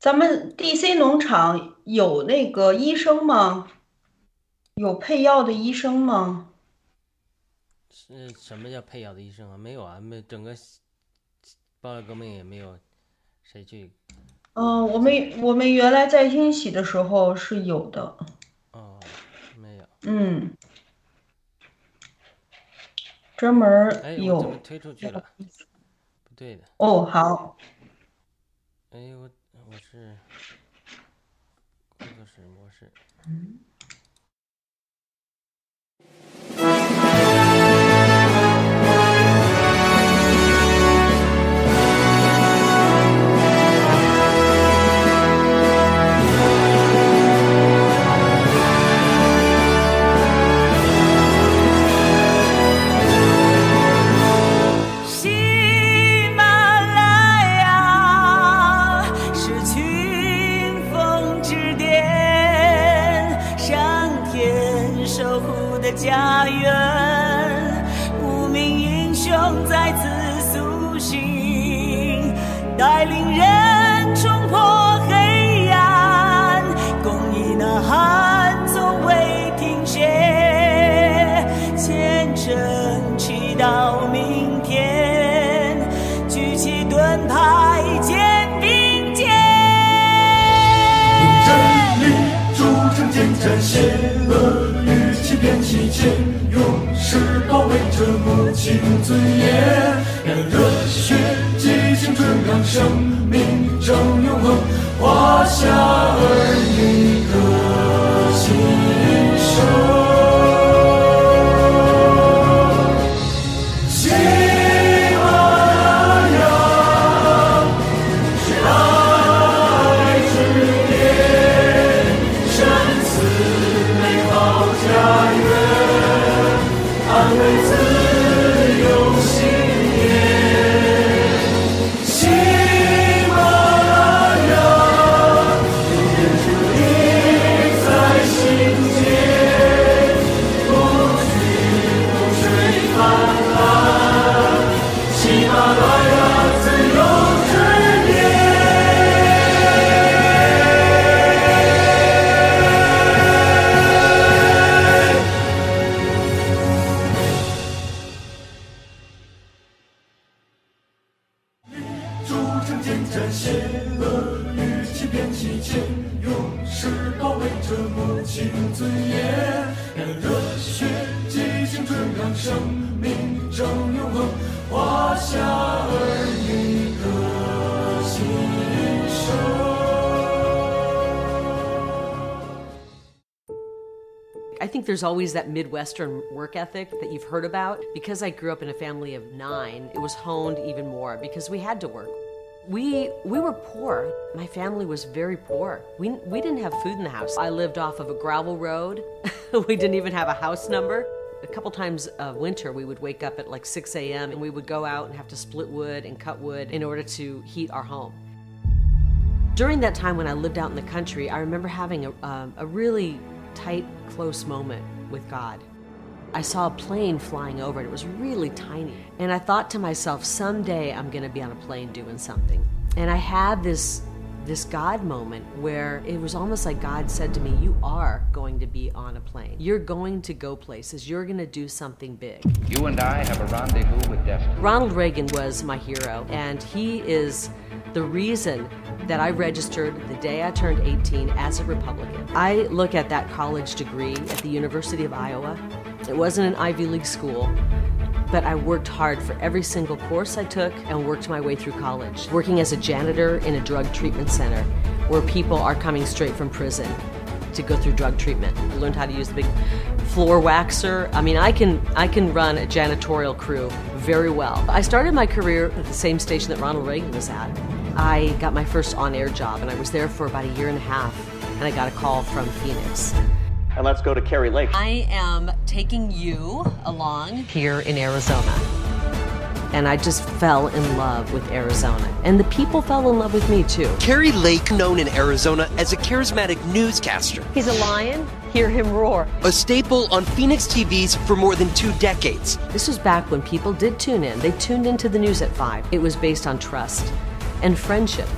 咱们 DC 农场有那个医生吗？有配药的医生吗？是什么叫配药的医生啊？没有啊，没整个爆料革命也没有谁去。嗯，我们我们原来在英喜的时候是有的。哦，没有。嗯，专门有么。推出去了？不对的。哦，好，哎，我我是工作室模式。母亲尊严。让热血激情春让生命正永恒，华夏儿女歌心声。喜马拉雅是爱之巅，生死美好家园，安慰自 there's always that Midwestern work ethic that you've heard about. Because I grew up in a family of nine, it was honed even more because we had to work. We we were poor. My family was very poor. We we didn't have food in the house. I lived off of a gravel road. we didn't even have a house number. A couple times a winter, we would wake up at like 6 a.m. and we would go out and have to split wood and cut wood in order to heat our home. During that time when I lived out in the country, I remember having a, um, a really tight, close moment with God. I saw a plane flying over and it was really tiny. And I thought to myself, someday I'm going to be on a plane doing something. And I had this this God moment where it was almost like God said to me, You are going to be on a plane. You're going to go places. You're going to do something big. You and I have a rendezvous with destiny. Ronald Reagan was my hero, and he is the reason that I registered the day I turned 18 as a Republican. I look at that college degree at the University of Iowa. It wasn't an Ivy League school, but I worked hard for every single course I took and worked my way through college. Working as a janitor in a drug treatment center where people are coming straight from prison to go through drug treatment. I learned how to use the big floor waxer. I mean, I can I can run a janitorial crew very well. I started my career at the same station that Ronald Reagan was at. I got my first on-air job and I was there for about a year and a half and I got a call from Phoenix. And let's go to Kerry Lake. I am taking you along here in Arizona. And I just fell in love with Arizona. And the people fell in love with me too. Carrie Lake, known in Arizona as a charismatic newscaster, He's a lion, hear him roar. a staple on Phoenix TVs for more than two decades. This was back when people did tune in. They tuned into the news at 5. It was based on trust. And friendship.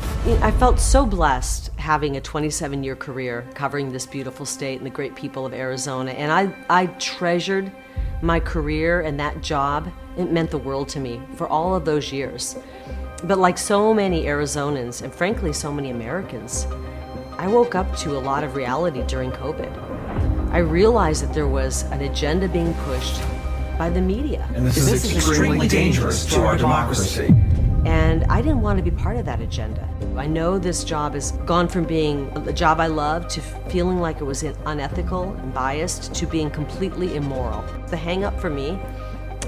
I felt so blessed having a 27 year career covering this beautiful state and the great people of Arizona. And I, I treasured my career and that job. It meant the world to me for all of those years. But like so many Arizonans, and frankly, so many Americans, I woke up to a lot of reality during COVID. I realized that there was an agenda being pushed by the media. And this, is, extremely dangerous to our democracy. And I didn't want to be part of that agenda. I know this job has gone from being a job I love to feeling like it was unethical and biased to being completely immoral. The hang up for me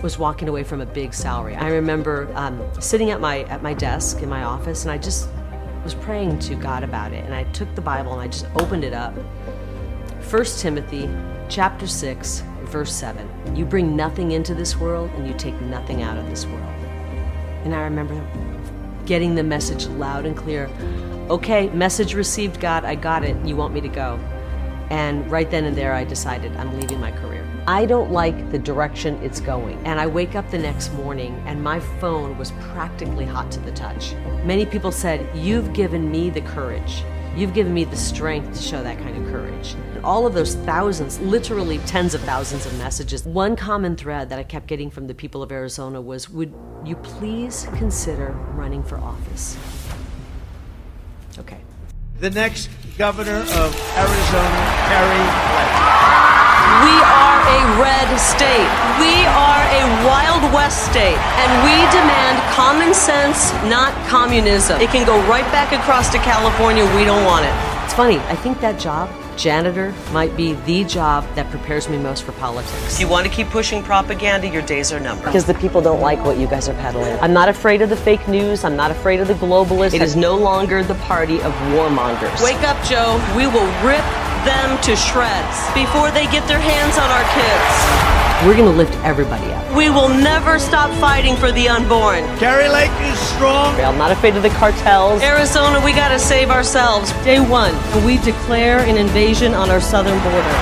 was walking away from a big salary. I remember um, sitting at my at my desk in my office and I just was praying to God about it and I took the Bible and I just opened it up. 1 Timothy chapter 6 verse 7. You bring nothing into this world and you take nothing out of this world. And I remember getting the message loud and clear. Okay, message received, God, I got it. You want me to go. And right then and there, I decided I'm leaving my career. I don't like the direction it's going. And I wake up the next morning and my phone was practically hot to the touch. Many people said, You've given me the courage. You've given me the strength to show that kind of courage. All of those thousands, literally tens of thousands of messages, one common thread that I kept getting from the people of Arizona was Would you please consider running for office? Okay. The next governor of Arizona, Lake. We are a red state. We are a Wild West state. And we demand common sense, not communism. It can go right back across to California. We don't want it. It's funny, I think that job, janitor, might be the job that prepares me most for politics. If You want to keep pushing propaganda, your days are numbered. Because the people don't like what you guys are peddling. I'm not afraid of the fake news. I'm not afraid of the globalists. It is no longer the party of warmongers. Wake up, Joe. We will rip them to shreds before they get their hands on our kids. We're going to lift everybody up. We will never stop fighting for the unborn. Carrie Lake is strong. I'm not afraid of the cartels. Arizona, we got to save ourselves. Day one, we declare an invasion on our southern border.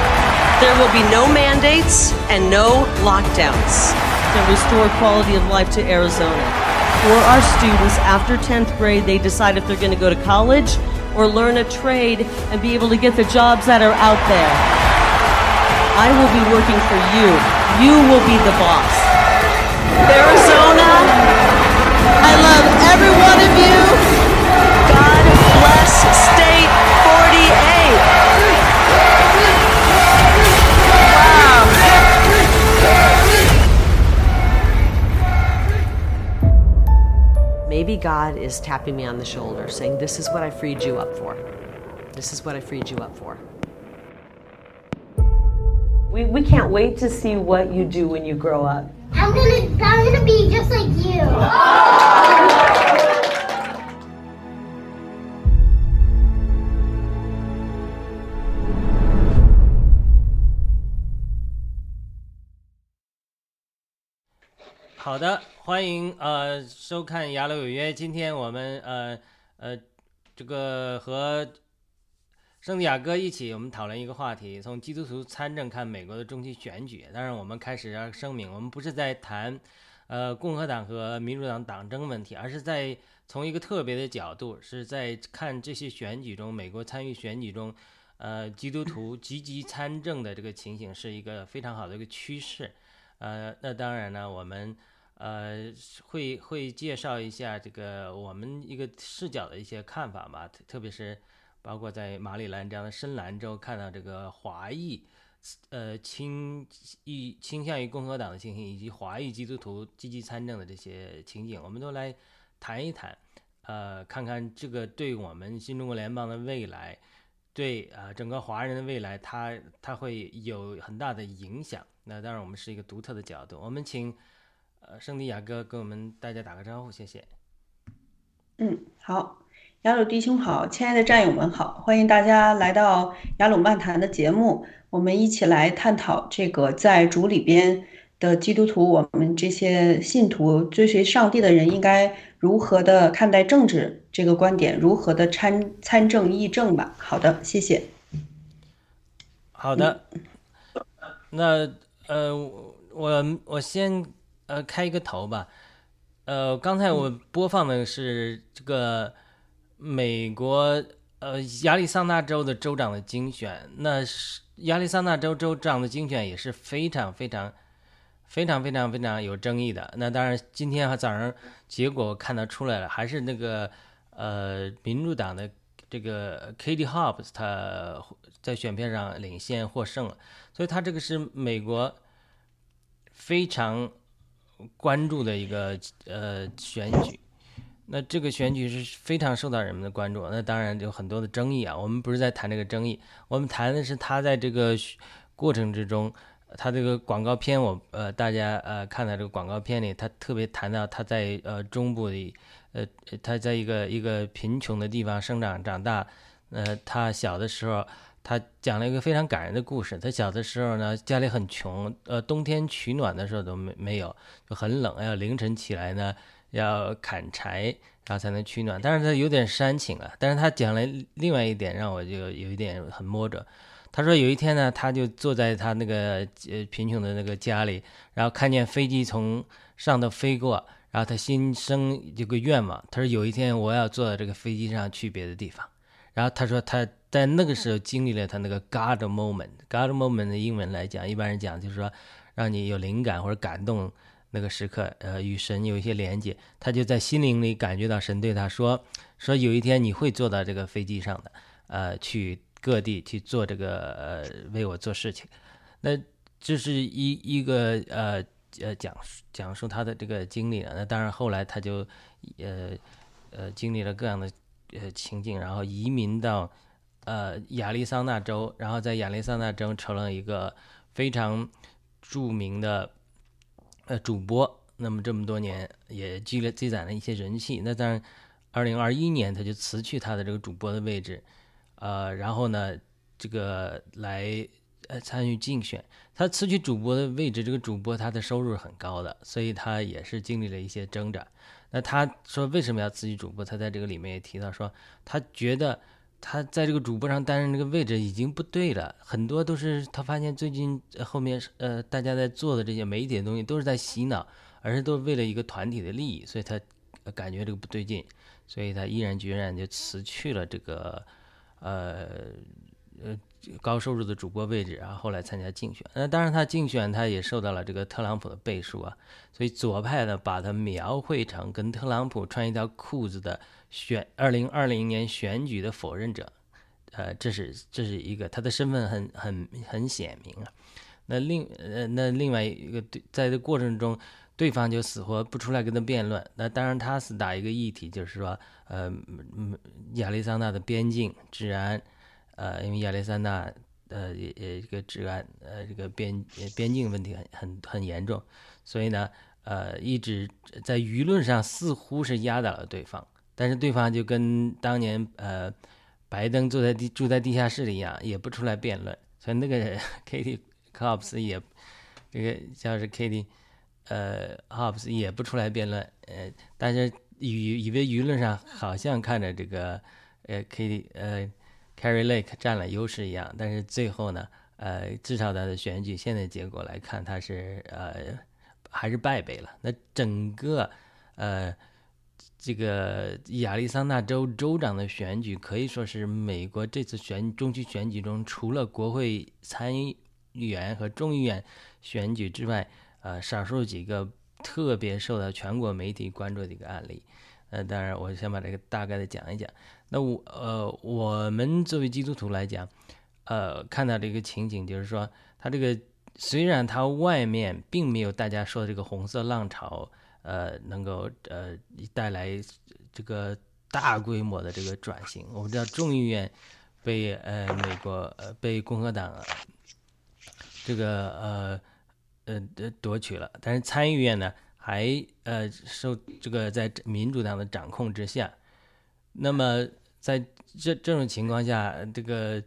There will be no mandates and no lockdowns to restore quality of life to Arizona. For our students after 10th grade, they decide if they're going to go to college or learn a trade and be able to get the jobs that are out there. I will be working for you. You will be the boss. Arizona, I love every one of you. God bless Maybe God is tapping me on the shoulder, saying, This is what I freed you up for. This is what I freed you up for. We, we can't wait to see what you do when you grow up. I'm gonna I'm gonna be just like you. 好的，欢迎呃收看《雅鲁有约》。今天我们呃呃这个和圣地亚哥一起，我们讨论一个话题：从基督徒参政看美国的中期选举。当然，我们开始要声明，我们不是在谈，呃，共和党和民主党党争问题，而是在从一个特别的角度，是在看这些选举中，美国参与选举中，呃，基督徒积极参政的这个情形是一个非常好的一个趋势。呃，那当然呢，我们呃会会介绍一下这个我们一个视角的一些看法吧，特特别是。包括在马里兰这样的深蓝州看到这个华裔，呃倾意倾向于共和党的情形，以及华裔基督徒积极参政的这些情景，我们都来谈一谈，呃，看看这个对我们新中国联邦的未来，对啊整个华人的未来，它它会有很大的影响。那当然，我们是一个独特的角度。我们请呃圣地亚哥跟我们大家打个招呼，谢谢。嗯，好。雅鲁弟兄好，亲爱的战友们好，欢迎大家来到雅鲁漫谈的节目，我们一起来探讨这个在主里边的基督徒，我们这些信徒追随上帝的人应该如何的看待政治这个观点，如何的参参政议政吧。好的，谢谢。好的，那呃，我我先呃开一个头吧。呃，刚才我播放的是这个美国呃亚利桑那州的州长的精选，那是亚利桑那州州长的精选也是非常非常非常非常非常有争议的。那当然，今天和早上结果看得出来了，还是那个呃民主党的这个 Katie Hobbs 他在选票上领先获胜了，所以他这个是美国非常关注的一个呃选举。那这个选举是非常受到人们的关注，那当然有很多的争议啊。我们不是在谈这个争议，我们谈的是他在这个过程之中，他这个广告片，我呃大家呃看到这个广告片里，他特别谈到他在呃中部的，呃他在一个一个贫穷的地方生长长大，呃他小的时候，他讲了一个非常感人的故事。他小的时候呢，家里很穷，呃冬天取暖的时候都没没有，就很冷，要凌晨起来呢。要砍柴，然后才能取暖，但是他有点煽情啊。但是他讲了另外一点，让我就有一点很摸着。他说有一天呢，他就坐在他那个呃贫穷的那个家里，然后看见飞机从上头飞过，然后他心生一个愿望，他说有一天我要坐到这个飞机上去别的地方。然后他说他在那个时候经历了他那个 God moment，God moment 的英文来讲，一般人讲就是说让你有灵感或者感动。那个时刻，呃，与神有一些连接，他就在心灵里感觉到神对他说：“说有一天你会坐到这个飞机上的，呃，去各地去做这个，呃，为我做事情。”那这是一一个呃呃讲述讲述他的这个经历了。那当然后来他就呃呃经历了各样的呃情境，然后移民到呃亚利桑那州，然后在亚利桑那州成了一个非常著名的。呃，主播，那么这么多年也积累积攒了一些人气。那当然，二零二一年他就辞去他的这个主播的位置，呃，然后呢，这个来呃参与竞选。他辞去主播的位置，这个主播他的收入很高的，所以他也是经历了一些挣扎。那他说为什么要辞去主播？他在这个里面也提到说，他觉得。他在这个主播上担任这个位置已经不对了，很多都是他发现最近后面呃大家在做的这些媒体的东西都是在洗脑，而是都是为了一个团体的利益，所以他感觉这个不对劲，所以他毅然决然就辞去了这个呃呃高收入的主播位置，然后后来参加竞选。那当然他竞选他也受到了这个特朗普的背书啊，所以左派呢把他描绘成跟特朗普穿一条裤子的。选二零二零年选举的否认者，呃，这是这是一个他的身份很很很显明啊。那另呃那另外一个对，在这过程中，对方就死活不出来跟他辩论。那当然他是打一个议题，就是说，呃，亚利桑那的边境治安，呃，因为亚利桑那呃也也这个治安呃这个边边境问题很很很严重，所以呢，呃，一直在舆论上似乎是压倒了对方。但是对方就跟当年呃，拜登坐在地住在地下室里一样，也不出来辩论。所以那个 Katie Hobbs 也，这个叫是 Katie，呃，Hobbs 也不出来辩论。呃，但是以以为舆论上好像看着这个呃 Katie 呃 Carrie Lake 占了优势一样。但是最后呢，呃，至少他的选举现在结果来看，他是呃还是败北了。那整个呃。这个亚利桑那州州长的选举可以说是美国这次选中期选举中，除了国会参议员和众议院选举之外，呃，少数几个特别受到全国媒体关注的一个案例。呃，当然，我先把这个大概的讲一讲。那我呃，我们作为基督徒来讲，呃，看到这个情景，就是说，他这个虽然他外面并没有大家说的这个红色浪潮。呃，能够呃带来这个大规模的这个转型。我们知道众议院被呃美国呃被共和党这个呃呃夺取了，但是参议院呢还呃受这个在民主党的掌控之下。那么在这这种情况下，这个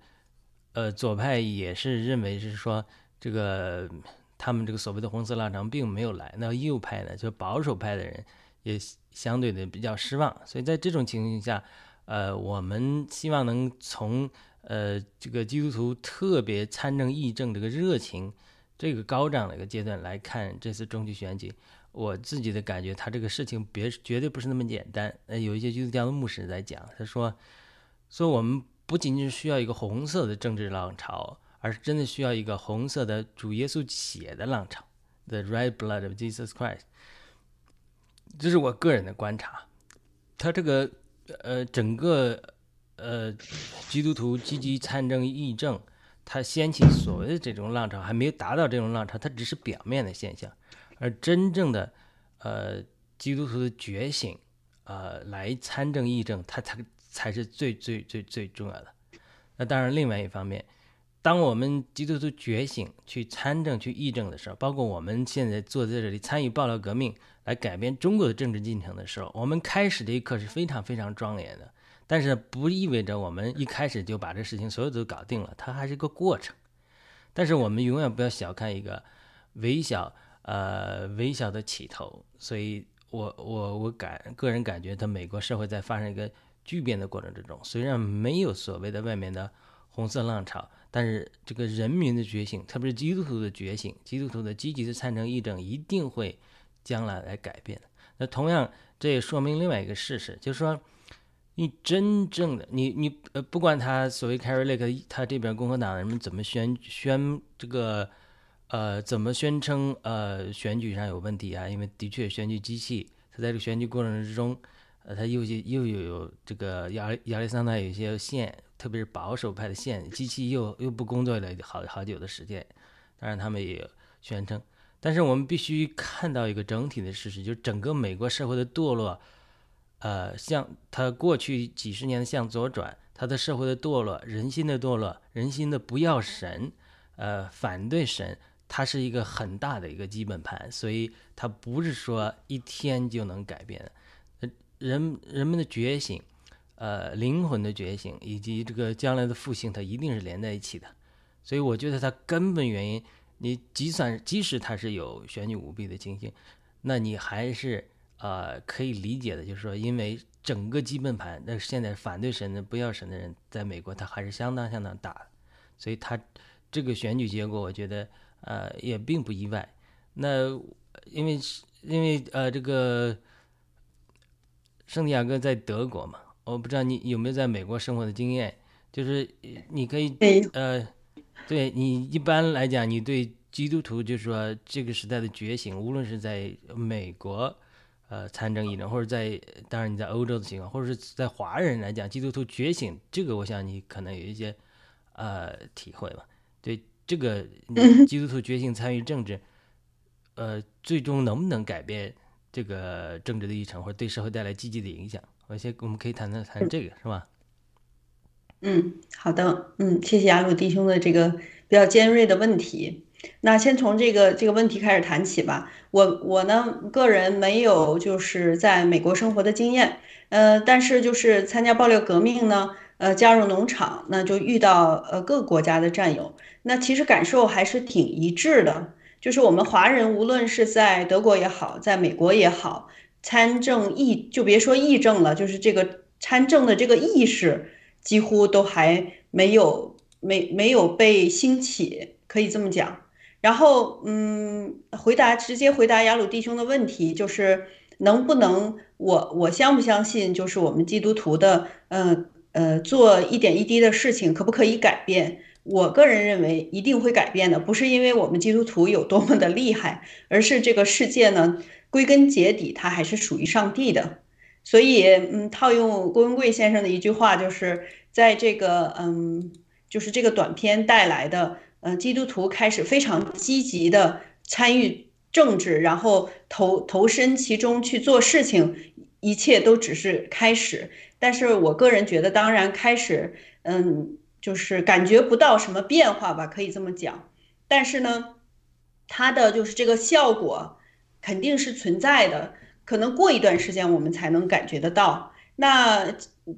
呃左派也是认为是说这个。他们这个所谓的红色浪潮并没有来，那右派呢，就保守派的人也相对的比较失望。所以在这种情况下，呃，我们希望能从呃这个基督徒特别参政议政这个热情这个高涨的一个阶段来看这次中期选举，我自己的感觉，他这个事情别绝对不是那么简单。呃，有一些基督教的牧师在讲，他说，说我们不仅仅需要一个红色的政治浪潮，而是真的需要一个红色的主耶稣血的浪潮，the red blood of Jesus Christ。这是我个人的观察。他这个呃，整个呃，基督徒积极参政议政，他掀起所谓的这种浪潮，还没有达到这种浪潮，它只是表面的现象。而真正的，呃，基督徒的觉醒，呃，来参政议政，它才才是最最最最重要的。那当然，另外一方面，当我们基督徒觉醒去参政去议政的时候，包括我们现在坐在这里参与爆料革命来改变中国的政治进程的时候，我们开始这一刻是非常非常庄严的。但是不意味着我们一开始就把这事情所有都搞定了，它还是一个过程。但是我们永远不要小看一个微小。呃，微小的起头，所以我我我感个人感觉，它美国社会在发生一个巨变的过程之中，虽然没有所谓的外面的红色浪潮，但是这个人民的觉醒，特别是基督徒的觉醒，基督徒的积极的参政议政，一定会将来来改变的。那同样，这也说明另外一个事实，就是说，你真正的你你呃，不管他所谓 Carry Lake，他这边共和党人们怎么宣宣这个。呃，怎么宣称呃选举上有问题啊？因为的确选举机器，他在这个选举过程之中，呃，他又又又有这个亚亚利桑那有些线，特别是保守派的线，机器又又不工作了好好久的时间。当然他们也宣称，但是我们必须看到一个整体的事实，就是整个美国社会的堕落，呃，向它过去几十年的向左转，它的社会的堕落，人心的堕落，人心的不要神，呃，反对神。它是一个很大的一个基本盘，所以它不是说一天就能改变的。人人们的觉醒，呃，灵魂的觉醒，以及这个将来的复兴，它一定是连在一起的。所以我觉得它根本原因，你即算即使它是有选举舞弊的情形，那你还是呃可以理解的，就是说，因为整个基本盘，那现在反对神的、不要神的人，在美国他还是相当相当大的，所以他这个选举结果，我觉得。呃，也并不意外。那因为因为呃，这个圣地亚哥在德国嘛，我不知道你有没有在美国生活的经验。就是你可以呃，对你一般来讲，你对基督徒就是说这个时代的觉醒，无论是在美国呃参政议政，或者在当然你在欧洲的情况，或者是在华人来讲，基督徒觉醒，这个我想你可能有一些呃体会吧。对。这个基督徒觉醒参与政治，呃，最终能不能改变这个政治的议程，或者对社会带来积极的影响？我先我们可以谈谈谈这个，是吧？嗯，好的，嗯，谢谢雅鲁弟兄的这个比较尖锐的问题。那先从这个这个问题开始谈起吧。我我呢，个人没有就是在美国生活的经验，呃，但是就是参加爆料革命呢，呃，加入农场，那就遇到呃各个国家的战友。那其实感受还是挺一致的，就是我们华人无论是在德国也好，在美国也好，参政议就别说议政了，就是这个参政的这个意识几乎都还没有没没有被兴起，可以这么讲。然后，嗯，回答直接回答雅鲁弟兄的问题，就是能不能我我相不相信，就是我们基督徒的，呃呃，做一点一滴的事情，可不可以改变？我个人认为一定会改变的，不是因为我们基督徒有多么的厉害，而是这个世界呢，归根结底它还是属于上帝的。所以，嗯，套用郭文贵先生的一句话，就是在这个，嗯，就是这个短片带来的，呃，基督徒开始非常积极的参与政治，然后投投身其中去做事情，一切都只是开始。但是我个人觉得，当然开始，嗯。就是感觉不到什么变化吧，可以这么讲。但是呢，它的就是这个效果肯定是存在的，可能过一段时间我们才能感觉得到。那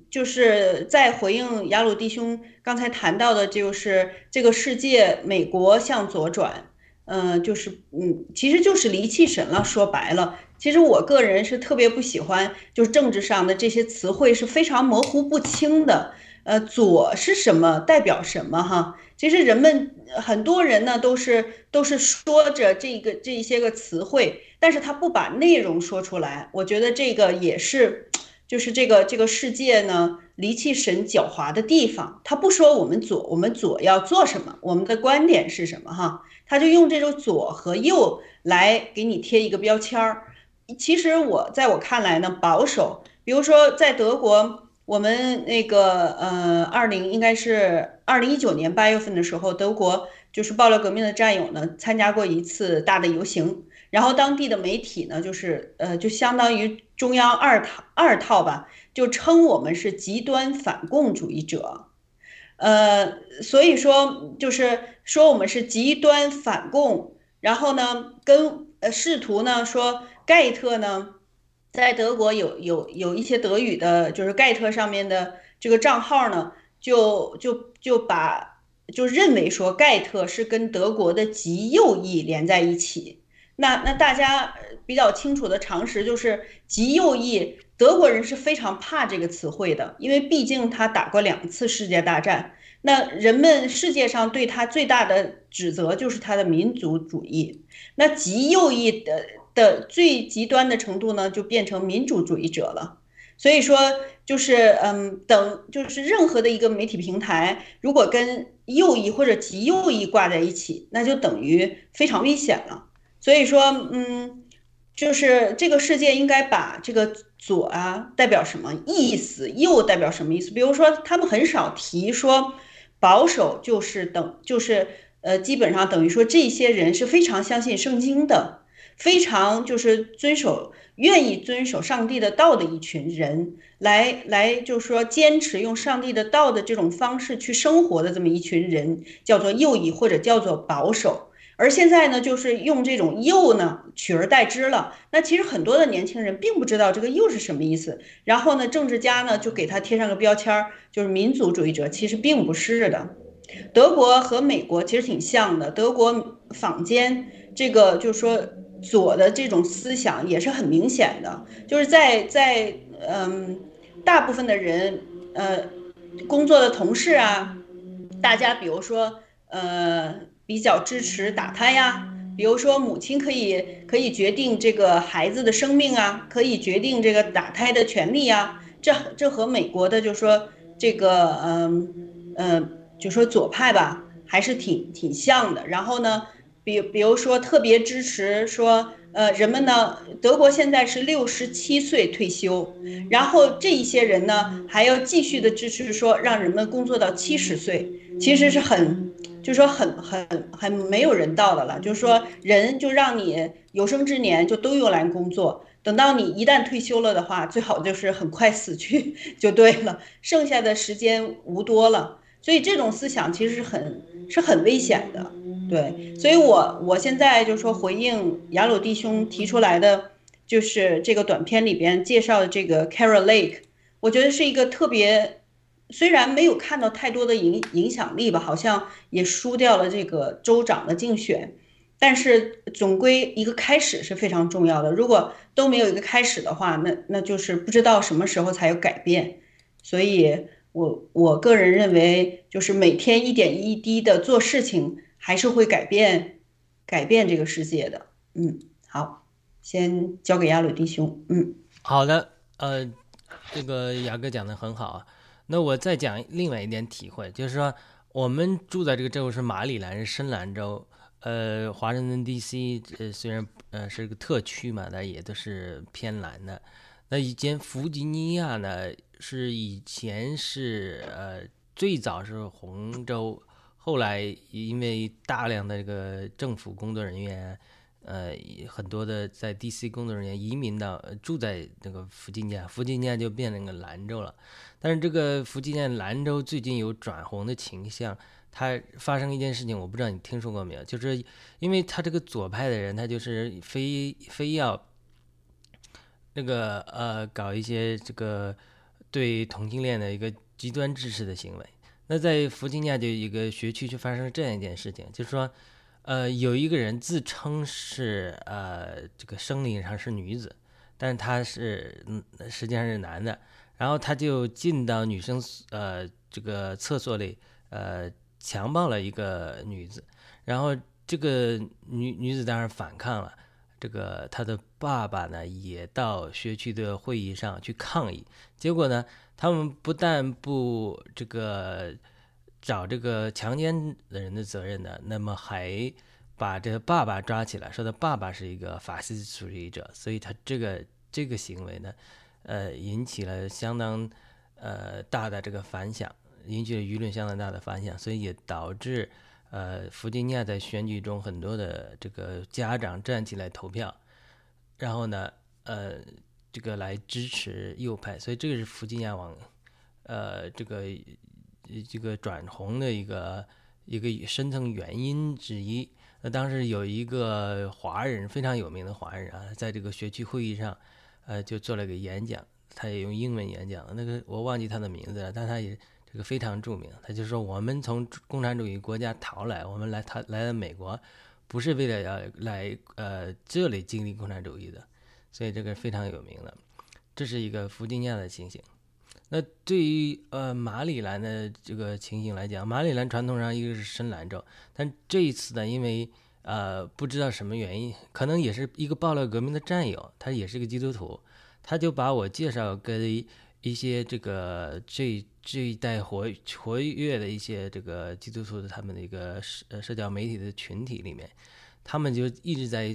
就是在回应雅鲁弟兄刚才谈到的，就是这个世界美国向左转，嗯，就是嗯，其实就是离弃神了。说白了，其实我个人是特别不喜欢，就是政治上的这些词汇是非常模糊不清的。呃，左是什么？代表什么？哈，其实人们很多人呢，都是都是说着这个这一些个词汇，但是他不把内容说出来，我觉得这个也是，就是这个这个世界呢离弃神狡猾的地方。他不说我们左，我们左要做什么，我们的观点是什么哈，他就用这种左和右来给你贴一个标签儿。其实我在我看来呢，保守，比如说在德国，我们那个呃，二零应该是二零一九年八月份的时候，德国就是爆料革命的战友呢参加过一次大的游行，然后当地的媒体呢就是呃就相当于中央二套二套吧，就称我们是极端反共主义者，呃，所以说就是说我们是极端反共，然后呢跟呃试图呢说。盖特呢，在德国有有有一些德语的，就是盖特上面的这个账号呢，就就就把就认为说盖特是跟德国的极右翼连在一起。那那大家比较清楚的常识就是极右翼，德国人是非常怕这个词汇的，因为毕竟他打过两次世界大战。那人们世界上对他最大的指责就是他的民族主义。那极右翼的。的最极端的程度呢，就变成民主主义者了。所以说，就是嗯，等就是任何的一个媒体平台，如果跟右翼或者极右翼挂在一起，那就等于非常危险了。所以说，嗯，就是这个世界应该把这个左啊代表什么意思，右代表什么意思？比如说，他们很少提说保守就是等就是呃，基本上等于说这些人是非常相信圣经的。非常就是遵守、愿意遵守上帝的道的一群人，来来就是说坚持用上帝的道的这种方式去生活的这么一群人，叫做右翼或者叫做保守。而现在呢，就是用这种右呢取而代之了。那其实很多的年轻人并不知道这个右是什么意思，然后呢，政治家呢就给他贴上个标签儿，就是民族主义者，其实并不是的。德国和美国其实挺像的，德国坊间这个就是说。左的这种思想也是很明显的，就是在在嗯，大部分的人呃，工作的同事啊，大家比如说呃，比较支持打胎呀，比如说母亲可以可以决定这个孩子的生命啊，可以决定这个打胎的权利呀，这这和美国的就说这个嗯嗯，就说左派吧，还是挺挺像的。然后呢？比比如说，特别支持说，呃，人们呢，德国现在是六十七岁退休，然后这一些人呢，还要继续的支持说，让人们工作到七十岁，其实是很，就说很很很没有人道的了。就是说，人就让你有生之年就都用来工作，等到你一旦退休了的话，最好就是很快死去就对了，剩下的时间无多了。所以这种思想其实是很是很危险的。对，所以，我我现在就说回应雅鲁弟兄提出来的，就是这个短片里边介绍的这个 Carol Lake，我觉得是一个特别，虽然没有看到太多的影影响力吧，好像也输掉了这个州长的竞选，但是总归一个开始是非常重要的。如果都没有一个开始的话，那那就是不知道什么时候才有改变。所以，我我个人认为，就是每天一点一滴的做事情。还是会改变，改变这个世界的。嗯，好，先交给亚鲁弟兄。嗯，好的。呃，这个雅哥讲的很好啊。那我再讲另外一点体会，就是说，我们住在这个州是马里兰，是深蓝州。呃，华盛顿 D.C. 呃，虽然呃是个特区嘛，但也都是偏蓝的。那以前弗吉尼亚呢，是以前是呃最早是红州。后来因为大量的这个政府工作人员，呃，很多的在 DC 工作人员移民到住在那个弗吉尼亚，弗吉尼亚就变成个蓝州了。但是这个福吉尼亚蓝州最近有转红的倾向，它发生一件事情，我不知道你听说过没有？就是因为他这个左派的人，他就是非非要那个呃搞一些这个对同性恋的一个极端支持的行为。那在弗吉亚就一个学区就发生了这样一件事情，就是说，呃，有一个人自称是呃这个生理上是女子，但是他是嗯实际上是男的，然后他就进到女生呃这个厕所里呃强暴了一个女子，然后这个女女子当然反抗了，这个他的爸爸呢也到学区的会议上去抗议，结果呢，他们不但不这个找这个强奸的人的责任呢，那么还把这个爸爸抓起来，说他爸爸是一个法西斯主义者，所以他这个这个行为呢，呃，引起了相当呃大的这个反响，引起了舆论相当大的反响，所以也导致。呃，弗吉尼亚在选举中很多的这个家长站起来投票，然后呢，呃，这个来支持右派，所以这个是弗吉尼亚往，呃，这个这个转红的一个一个深层原因之一。那当时有一个华人非常有名的华人啊，在这个学区会议上，呃，就做了个演讲，他也用英文演讲，那个我忘记他的名字了，但他也。这个非常著名，他就说我们从共产主义国家逃来，我们来他来了美国，不是为了要来呃这里经历共产主义的，所以这个非常有名的，这是一个弗吉尼亚的情形。那对于呃马里兰的这个情形来讲，马里兰传统上一个是深蓝州，但这一次呢，因为呃不知道什么原因，可能也是一个暴乱革命的战友，他也是个基督徒，他就把我介绍给一些这个这。这一代活活跃的一些这个基督徒的他们的一个社社交媒体的群体里面，他们就一直在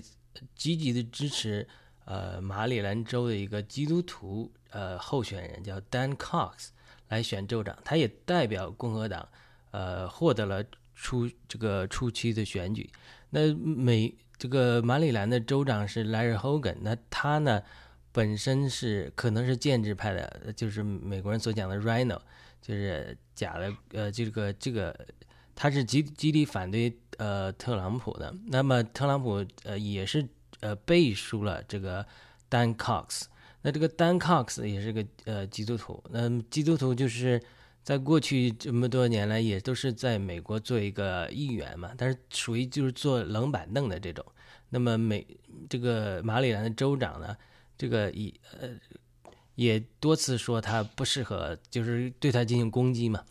积极的支持呃马里兰州的一个基督徒呃候选人叫 Dan Cox 来选州长，他也代表共和党呃获得了初这个初期的选举。那美这个马里兰的州长是 Larry Hogan，那他呢？本身是可能是建制派的，就是美国人所讲的 Rhino，就是假的，呃，这个这个他是极极力反对呃特朗普的。那么特朗普呃也是呃背书了这个 Dan Cox，那这个 Dan Cox 也是个呃基督徒。那基督徒就是在过去这么多年来也都是在美国做一个议员嘛，但是属于就是坐冷板凳的这种。那么美这个马里兰的州长呢？这个也呃也多次说他不适合，就是对他进行攻击嘛。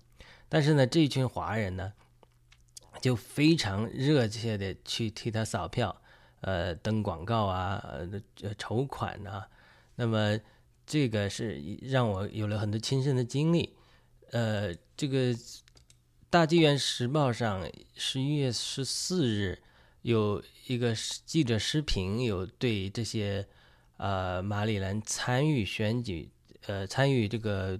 但是呢，这群华人呢，就非常热切的去替他扫票，呃，登广告啊，呃，筹款呐。那么这个是让我有了很多亲身的经历。呃，这个《大纪元时报》上十一月十四日有一个记者视频，有对这些。呃，马里兰参与选举，呃，参与这个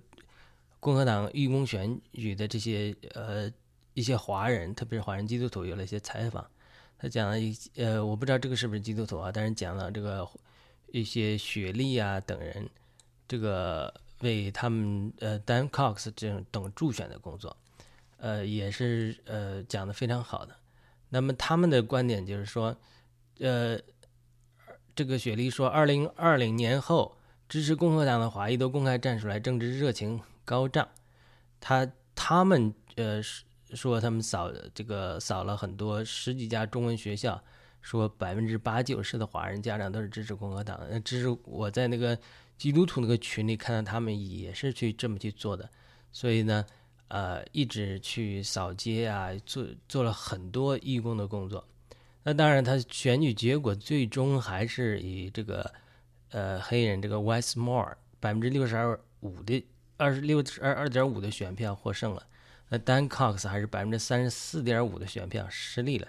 共和党预公选举的这些呃一些华人，特别是华人基督徒，有了一些采访。他讲了一呃，我不知道这个是不是基督徒啊，但是讲了这个一些雪莉啊等人，这个为他们呃 Dan Cox 这种等助选的工作，呃，也是呃讲的非常好的。那么他们的观点就是说，呃。这个雪莉说，二零二零年后，支持共和党的华裔都公开站出来，政治热情高涨。他他们呃说，他们扫这个扫了很多十几家中文学校，说百分之八九十的华人家长都是支持共和党。那支持我在那个基督徒那个群里看到他们也是去这么去做的，所以呢，呃，一直去扫街啊，做做了很多义工的工作。那当然，他选举结果最终还是以这个，呃，黑人这个 Westmore 百分之六十二五的二十六二二点五的选票获胜了。那 Dan Cox 还是百分之三十四点五的选票失利了。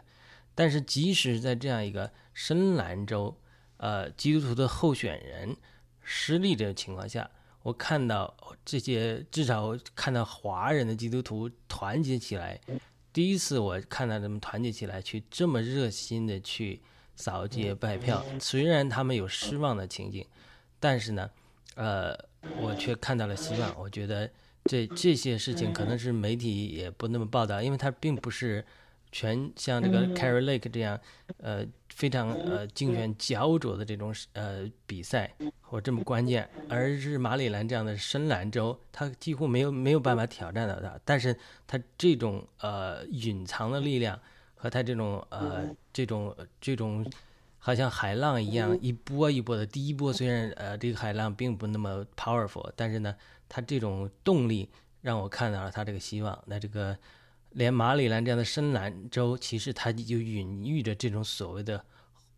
但是即使在这样一个深蓝州，呃，基督徒的候选人失利的情况下，我看到这些至少看到华人的基督徒团结起来。第一次我看到他们团结起来，去这么热心的去扫街拜票，虽然他们有失望的情景，但是呢，呃，我却看到了希望。我觉得这这些事情可能是媒体也不那么报道，因为它并不是全像这个 Carrie Lake 这样，呃。非常呃竞选焦灼的这种呃比赛或这么关键，而是马里兰这样的深蓝州，他几乎没有没有办法挑战到他。但是他这种呃隐藏的力量和他这种呃这种这种好像海浪一样一波一波的。第一波虽然呃这个海浪并不那么 powerful，但是呢，他这种动力让我看到了他这个希望。那这个。连马里兰这样的深蓝州，其实它就孕育着这种所谓的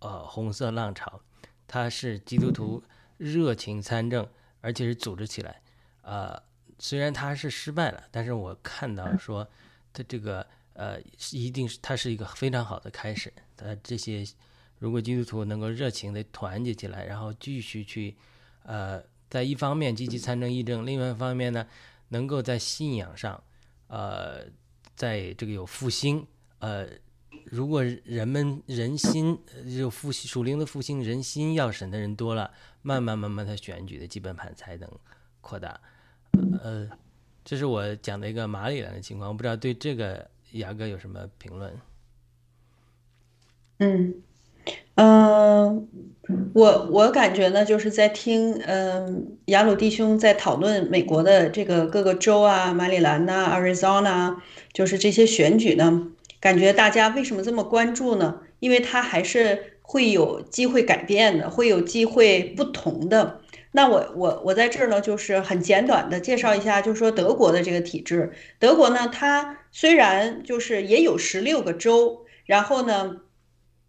呃红色浪潮，它是基督徒热情参政，而且是组织起来。呃，虽然它是失败了，但是我看到说它这个呃一定是它是一个非常好的开始。它这些如果基督徒能够热情的团结起来，然后继续去呃在一方面积极参政议政，另外一方面呢，能够在信仰上呃在这个有复兴呃。如果人们人心就复兴属灵的复兴，人心要审的人多了，慢慢慢慢，他选举的基本盘才能扩大。呃，这是我讲的一个马里兰的情况，我不知道对这个雅哥有什么评论？嗯嗯，我我感觉呢，就是在听嗯雅鲁弟兄在讨论美国的这个各个州啊，马里兰呐、Arizona，就是这些选举呢。感觉大家为什么这么关注呢？因为它还是会有机会改变的，会有机会不同的。那我我我在这儿呢，就是很简短的介绍一下，就是说德国的这个体制。德国呢，它虽然就是也有十六个州，然后呢，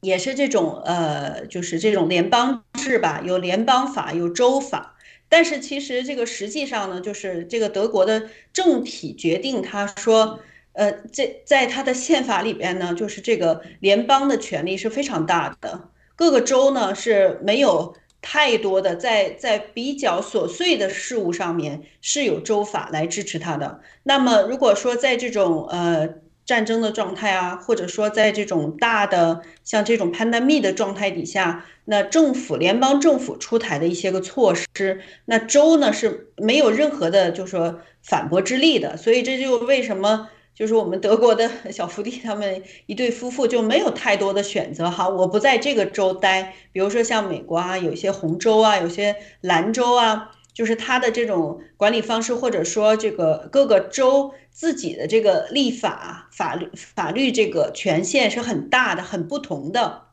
也是这种呃，就是这种联邦制吧，有联邦法，有州法。但是其实这个实际上呢，就是这个德国的政体决定，他说。呃，这在他的宪法里边呢，就是这个联邦的权力是非常大的，各个州呢是没有太多的在在比较琐碎的事物上面是有州法来支持他的。那么如果说在这种呃战争的状态啊，或者说在这种大的像这种 pandemic 的状态底下，那政府联邦政府出台的一些个措施，那州呢是没有任何的就说反驳之力的。所以这就为什么。就是我们德国的 小福地，他们一对夫妇就没有太多的选择哈。我不在这个州待，比如说像美国啊，有些红州啊，有些蓝州啊，就是它的这种管理方式，或者说这个各个州自己的这个立法法律法律这个权限是很大的，很不同的。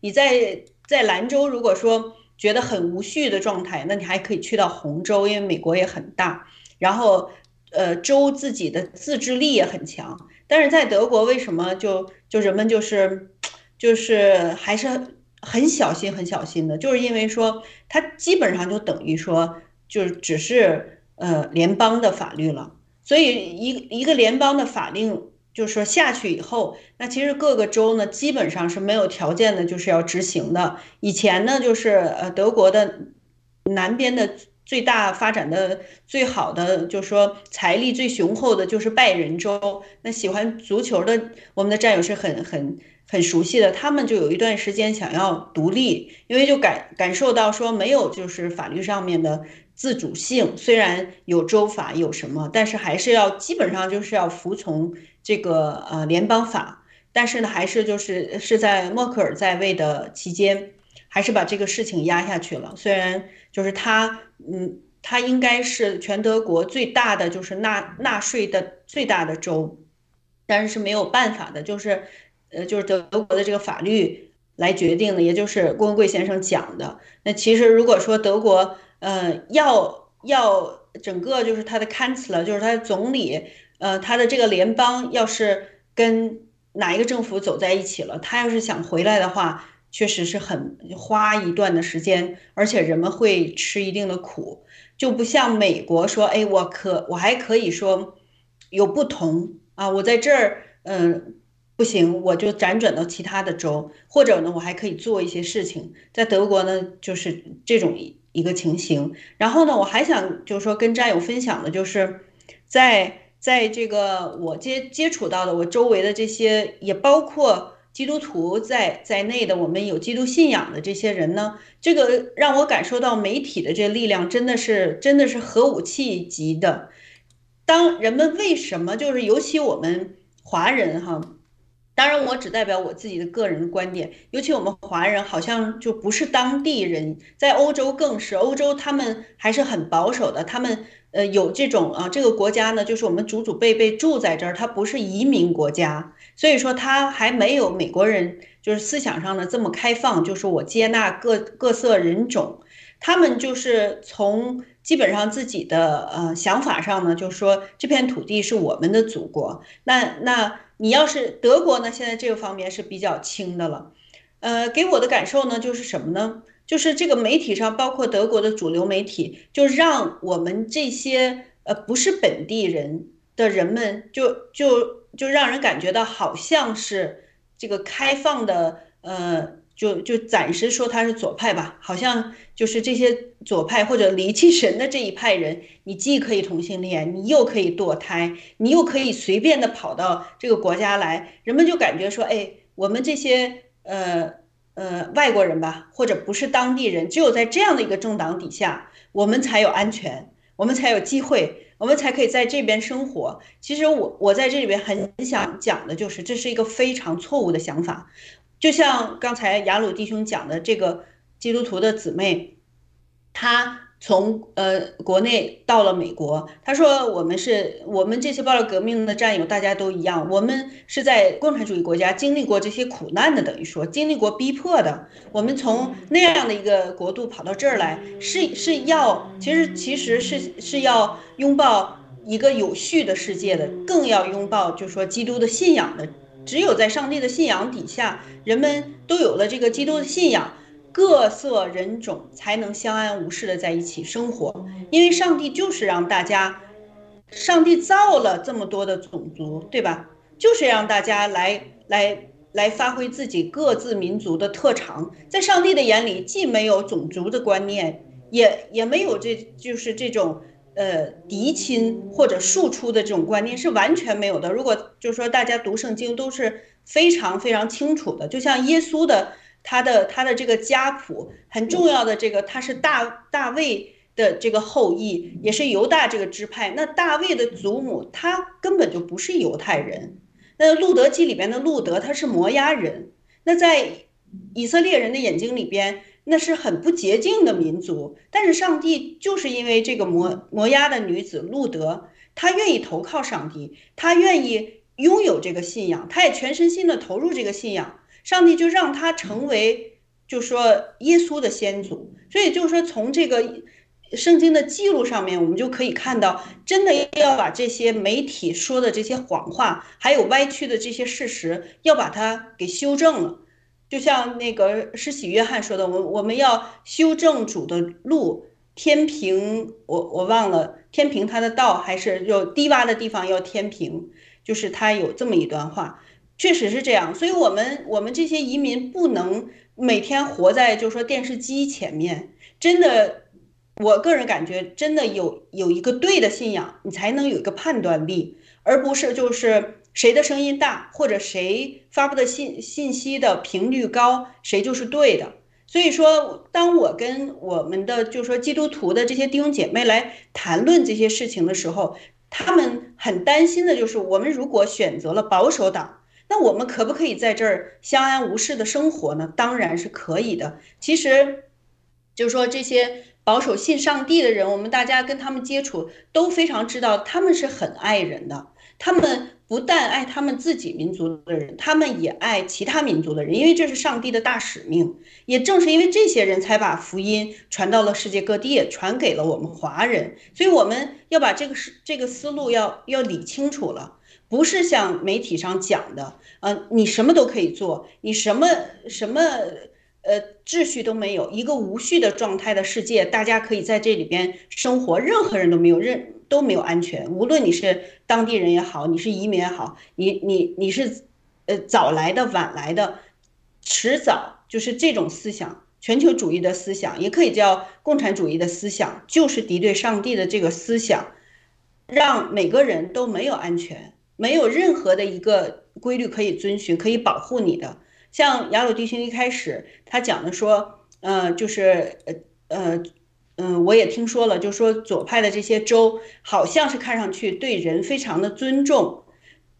你在在兰州，如果说觉得很无序的状态，那你还可以去到红州，因为美国也很大，然后。呃，州自己的自制力也很强，但是在德国为什么就就人们就是，就是还是很小心很小心的，就是因为说它基本上就等于说就是只是呃联邦的法律了，所以一一个联邦的法令就是说下去以后，那其实各个州呢基本上是没有条件的，就是要执行的。以前呢就是呃德国的南边的。最大发展的最好的，就是说财力最雄厚的，就是拜仁州。那喜欢足球的，我们的战友是很很很熟悉的。他们就有一段时间想要独立，因为就感感受到说没有就是法律上面的自主性。虽然有州法有什么，但是还是要基本上就是要服从这个呃联邦法。但是呢，还是就是是在默克尔在位的期间。还是把这个事情压下去了。虽然就是他，嗯，他应该是全德国最大的，就是纳纳税的最大的州，但是是没有办法的，就是，呃，就是德国的这个法律来决定的，也就是郭文贵先生讲的。那其实如果说德国，呃，要要整个就是他的 cancel，就是他的总理，呃，他的这个联邦要是跟哪一个政府走在一起了，他要是想回来的话。确实是很花一段的时间，而且人们会吃一定的苦，就不像美国说，哎，我可我还可以说有不同啊，我在这儿，嗯，不行，我就辗转到其他的州，或者呢，我还可以做一些事情。在德国呢，就是这种一个情形。然后呢，我还想就是说跟战友分享的，就是在在这个我接接触到的我周围的这些，也包括。基督徒在在内的，我们有基督信仰的这些人呢，这个让我感受到媒体的这力量真的是真的是核武器级的。当人们为什么就是尤其我们华人哈，当然我只代表我自己的个人观点，尤其我们华人好像就不是当地人，在欧洲更是，欧洲他们还是很保守的，他们。呃，有这种啊，这个国家呢，就是我们祖祖辈辈住在这儿，它不是移民国家，所以说它还没有美国人就是思想上的这么开放，就是我接纳各各色人种，他们就是从基本上自己的呃想法上呢，就是说这片土地是我们的祖国。那那你要是德国呢，现在这个方面是比较轻的了。呃，给我的感受呢，就是什么呢？就是这个媒体上，包括德国的主流媒体，就让我们这些呃不是本地人的人们，就就就让人感觉到好像是这个开放的，呃，就就暂时说他是左派吧，好像就是这些左派或者离弃神的这一派人，你既可以同性恋，你又可以堕胎，你又可以随便的跑到这个国家来，人们就感觉说，哎，我们这些呃。呃，外国人吧，或者不是当地人，只有在这样的一个政党底下，我们才有安全，我们才有机会，我们才可以在这边生活。其实我我在这里边很想讲的就是，这是一个非常错误的想法。就像刚才雅鲁弟兄讲的，这个基督徒的姊妹，她。从呃国内到了美国，他说我们是我们这些爆料革命的战友，大家都一样，我们是在共产主义国家经历过这些苦难的，等于说经历过逼迫的，我们从那样的一个国度跑到这儿来，是是要其实其实是是要拥抱一个有序的世界的，更要拥抱就是说基督的信仰的，只有在上帝的信仰底下，人们都有了这个基督的信仰。各色人种才能相安无事的在一起生活，因为上帝就是让大家，上帝造了这么多的种族，对吧？就是让大家来来来发挥自己各自民族的特长。在上帝的眼里，既没有种族的观念，也也没有这就是这种呃嫡亲或者庶出的这种观念，是完全没有的。如果就是说大家读圣经都是非常非常清楚的，就像耶稣的。他的他的这个家谱很重要的这个，他是大大卫的这个后裔，也是犹大这个支派。那大卫的祖母他根本就不是犹太人。那路德记里边的路德他是摩押人。那在以色列人的眼睛里边，那是很不洁净的民族。但是上帝就是因为这个摩摩押的女子路德，她愿意投靠上帝，她愿意拥有这个信仰，她也全身心的投入这个信仰。上帝就让她成为，就说耶稣的先祖，所以就是说从这个圣经的记录上面，我们就可以看到，真的要把这些媒体说的这些谎话，还有歪曲的这些事实，要把它给修正了。就像那个施洗约翰说的，我我们要修正主的路，天平，我我忘了天平他的道，还是有低洼的地方要天平，就是他有这么一段话。确实是这样，所以，我们我们这些移民不能每天活在就是说电视机前面，真的，我个人感觉，真的有有一个对的信仰，你才能有一个判断力，而不是就是谁的声音大，或者谁发布的信信息的频率高，谁就是对的。所以说，当我跟我们的就是说基督徒的这些弟兄姐妹来谈论这些事情的时候，他们很担心的就是，我们如果选择了保守党。那我们可不可以在这儿相安无事的生活呢？当然是可以的。其实，就是说这些保守信上帝的人，我们大家跟他们接触都非常知道，他们是很爱人的。他们不但爱他们自己民族的人，他们也爱其他民族的人，因为这是上帝的大使命。也正是因为这些人才把福音传到了世界各地，传给了我们华人。所以我们要把这个是这个思路要要理清楚了。不是像媒体上讲的，呃，你什么都可以做，你什么什么，呃，秩序都没有，一个无序的状态的世界，大家可以在这里边生活，任何人都没有任都没有安全，无论你是当地人也好，你是移民也好，你你你是，呃，早来的晚来的，迟早就是这种思想，全球主义的思想，也可以叫共产主义的思想，就是敌对上帝的这个思想，让每个人都没有安全。没有任何的一个规律可以遵循，可以保护你的。像雅鲁弟兄一开始他讲的说，呃，就是呃呃嗯，我也听说了，就说左派的这些州好像是看上去对人非常的尊重，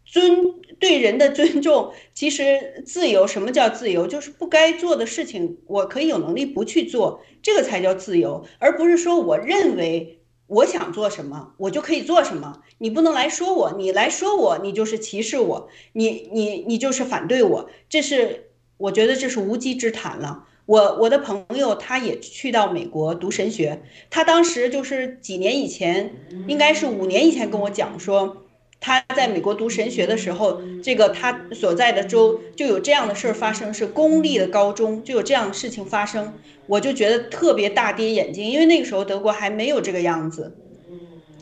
尊对人的尊重。其实自由，什么叫自由？就是不该做的事情，我可以有能力不去做，这个才叫自由，而不是说我认为。我想做什么，我就可以做什么。你不能来说我，你来说我，你就是歧视我，你你你就是反对我。这是我觉得这是无稽之谈了。我我的朋友他也去到美国读神学，他当时就是几年以前，应该是五年以前跟我讲说，他在美国读神学的时候，这个他所在的州就有这样的事儿发生，是公立的高中就有这样的事情发生，我就觉得特别大跌眼镜，因为那个时候德国还没有这个样子。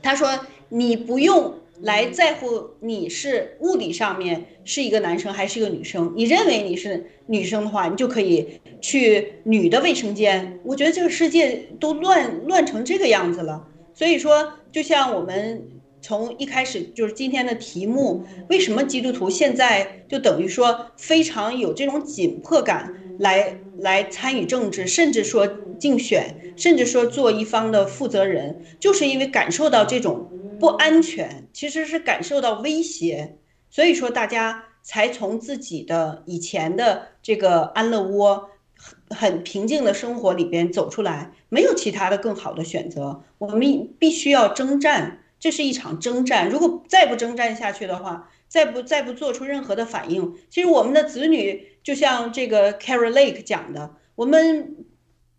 他说你不用来在乎你是物理上面是一个男生还是一个女生，你认为你是女生的话，你就可以去女的卫生间。我觉得这个世界都乱乱成这个样子了，所以说就像我们。从一开始就是今天的题目，为什么基督徒现在就等于说非常有这种紧迫感来来参与政治，甚至说竞选，甚至说做一方的负责人，就是因为感受到这种不安全，其实是感受到威胁，所以说大家才从自己的以前的这个安乐窝，很很平静的生活里边走出来，没有其他的更好的选择，我们必须要征战。这是一场征战，如果再不征战下去的话，再不再不做出任何的反应，其实我们的子女就像这个 Carrie Lake 讲的，我们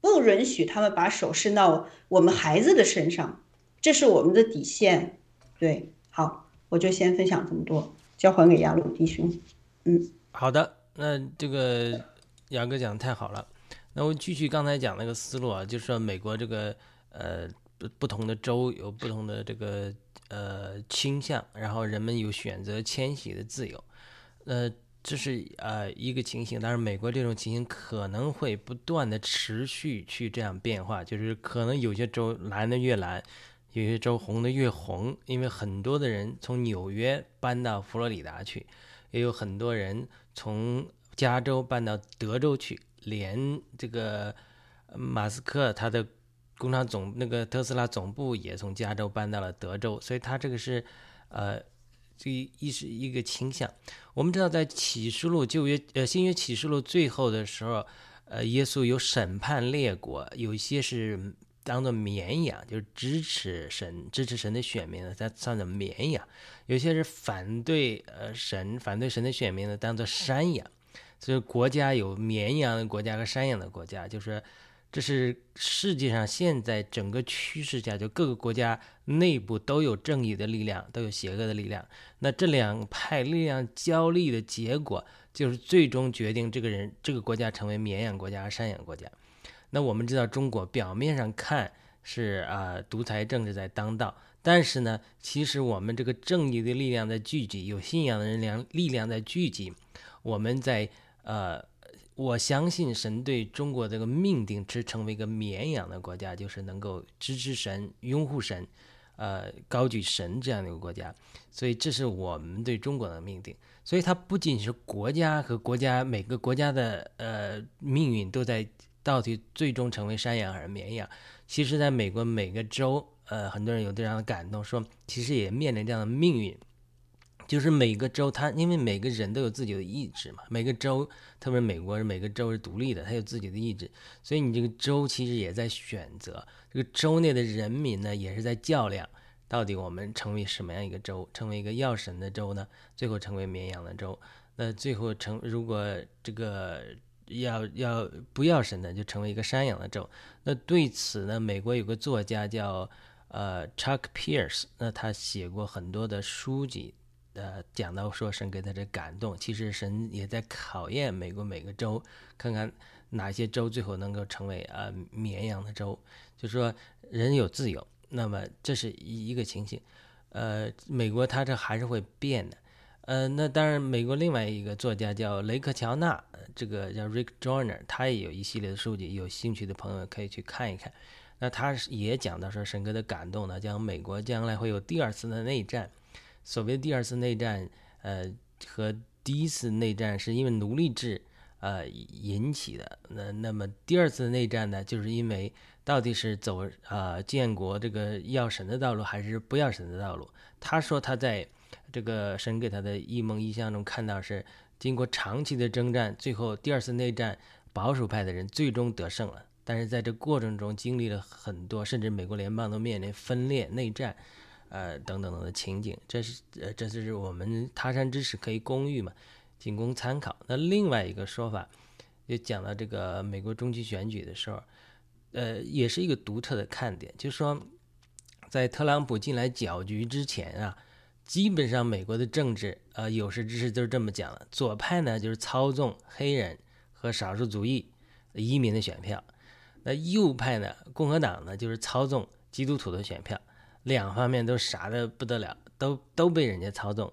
不允许他们把手伸到我们孩子的身上，这是我们的底线。对，好，我就先分享这么多，交还给亚鲁弟兄。嗯，好的，那这个杨哥讲的太好了，那我继续刚才讲那个思路啊，就是说美国这个呃。不同的州有不同的这个呃倾向，然后人们有选择迁徙的自由，呃，这是呃一个情形。但是美国这种情形可能会不断的持续去这样变化，就是可能有些州蓝的越蓝，有些州红的越红，因为很多的人从纽约搬到佛罗里达去，也有很多人从加州搬到德州去，连这个马斯克他的。工厂总那个特斯拉总部也从加州搬到了德州，所以它这个是，呃，这一是一个倾向。我们知道，在启示录旧约呃新约启示录最后的时候，呃，耶稣有审判列国，有一些是当做绵羊，就是支持神支持神的选民呢，在当做绵羊；有些是反对呃神反对神的选民呢，当做山羊。所以国家有绵羊的国家和山羊的国家，就是。这是世界上现在整个趋势下，就各个国家内部都有正义的力量，都有邪恶的力量。那这两派力量交力的结果，就是最终决定这个人、这个国家成为绵羊国家、山羊国家。那我们知道，中国表面上看是啊，独裁政治在当道，但是呢，其实我们这个正义的力量在聚集，有信仰的人量力量在聚集，我们在呃。我相信神对中国这个命定是成为一个绵羊的国家，就是能够支持神、拥护神、呃高举神这样的一个国家。所以这是我们对中国的命定。所以它不仅是国家和国家每个国家的呃命运都在到底最终成为山羊还是绵羊。其实，在美国每个州，呃，很多人有这样的感动，说其实也面临这样的命运。就是每个州，它因为每个人都有自己的意志嘛，每个州，特别是美国，每个州是独立的，它有自己的意志，所以你这个州其实也在选择，这个州内的人民呢，也是在较量，到底我们成为什么样一个州，成为一个要神的州呢？最后成为绵羊的州，那最后成如果这个要要不要神的，就成为一个山羊的州。那对此呢，美国有个作家叫呃 Chuck Pierce，那他写过很多的书籍。呃，讲到说神给他这感动，其实神也在考验美国每个州，看看哪些州最后能够成为呃绵羊的州。就说人有自由，那么这是一一个情形。呃，美国它这还是会变的。呃，那当然，美国另外一个作家叫雷克乔纳，这个叫 Rick Joyner，他也有一系列的书籍，有兴趣的朋友可以去看一看。那他也讲到说神给的感动呢，将美国将来会有第二次的内战。所谓第二次内战，呃，和第一次内战是因为奴隶制，呃引起的。那那么第二次内战呢，就是因为到底是走啊建国这个要神的道路，还是不要神的道路？他说他在这个神给他的异梦异象中看到是经过长期的征战，最后第二次内战保守派的人最终得胜了。但是在这过程中经历了很多，甚至美国联邦都面临分裂内战。呃，等等等的情景，这是呃，这就是我们他山之石可以攻玉嘛，仅供参考。那另外一个说法，就讲到这个美国中期选举的时候，呃，也是一个独特的看点，就是说，在特朗普进来搅局之前啊，基本上美国的政治，呃，有识之士都是这么讲的：左派呢就是操纵黑人和少数族裔移民的选票，那右派呢，共和党呢就是操纵基督徒的选票，两方面都傻的不得了，都都被人家操纵。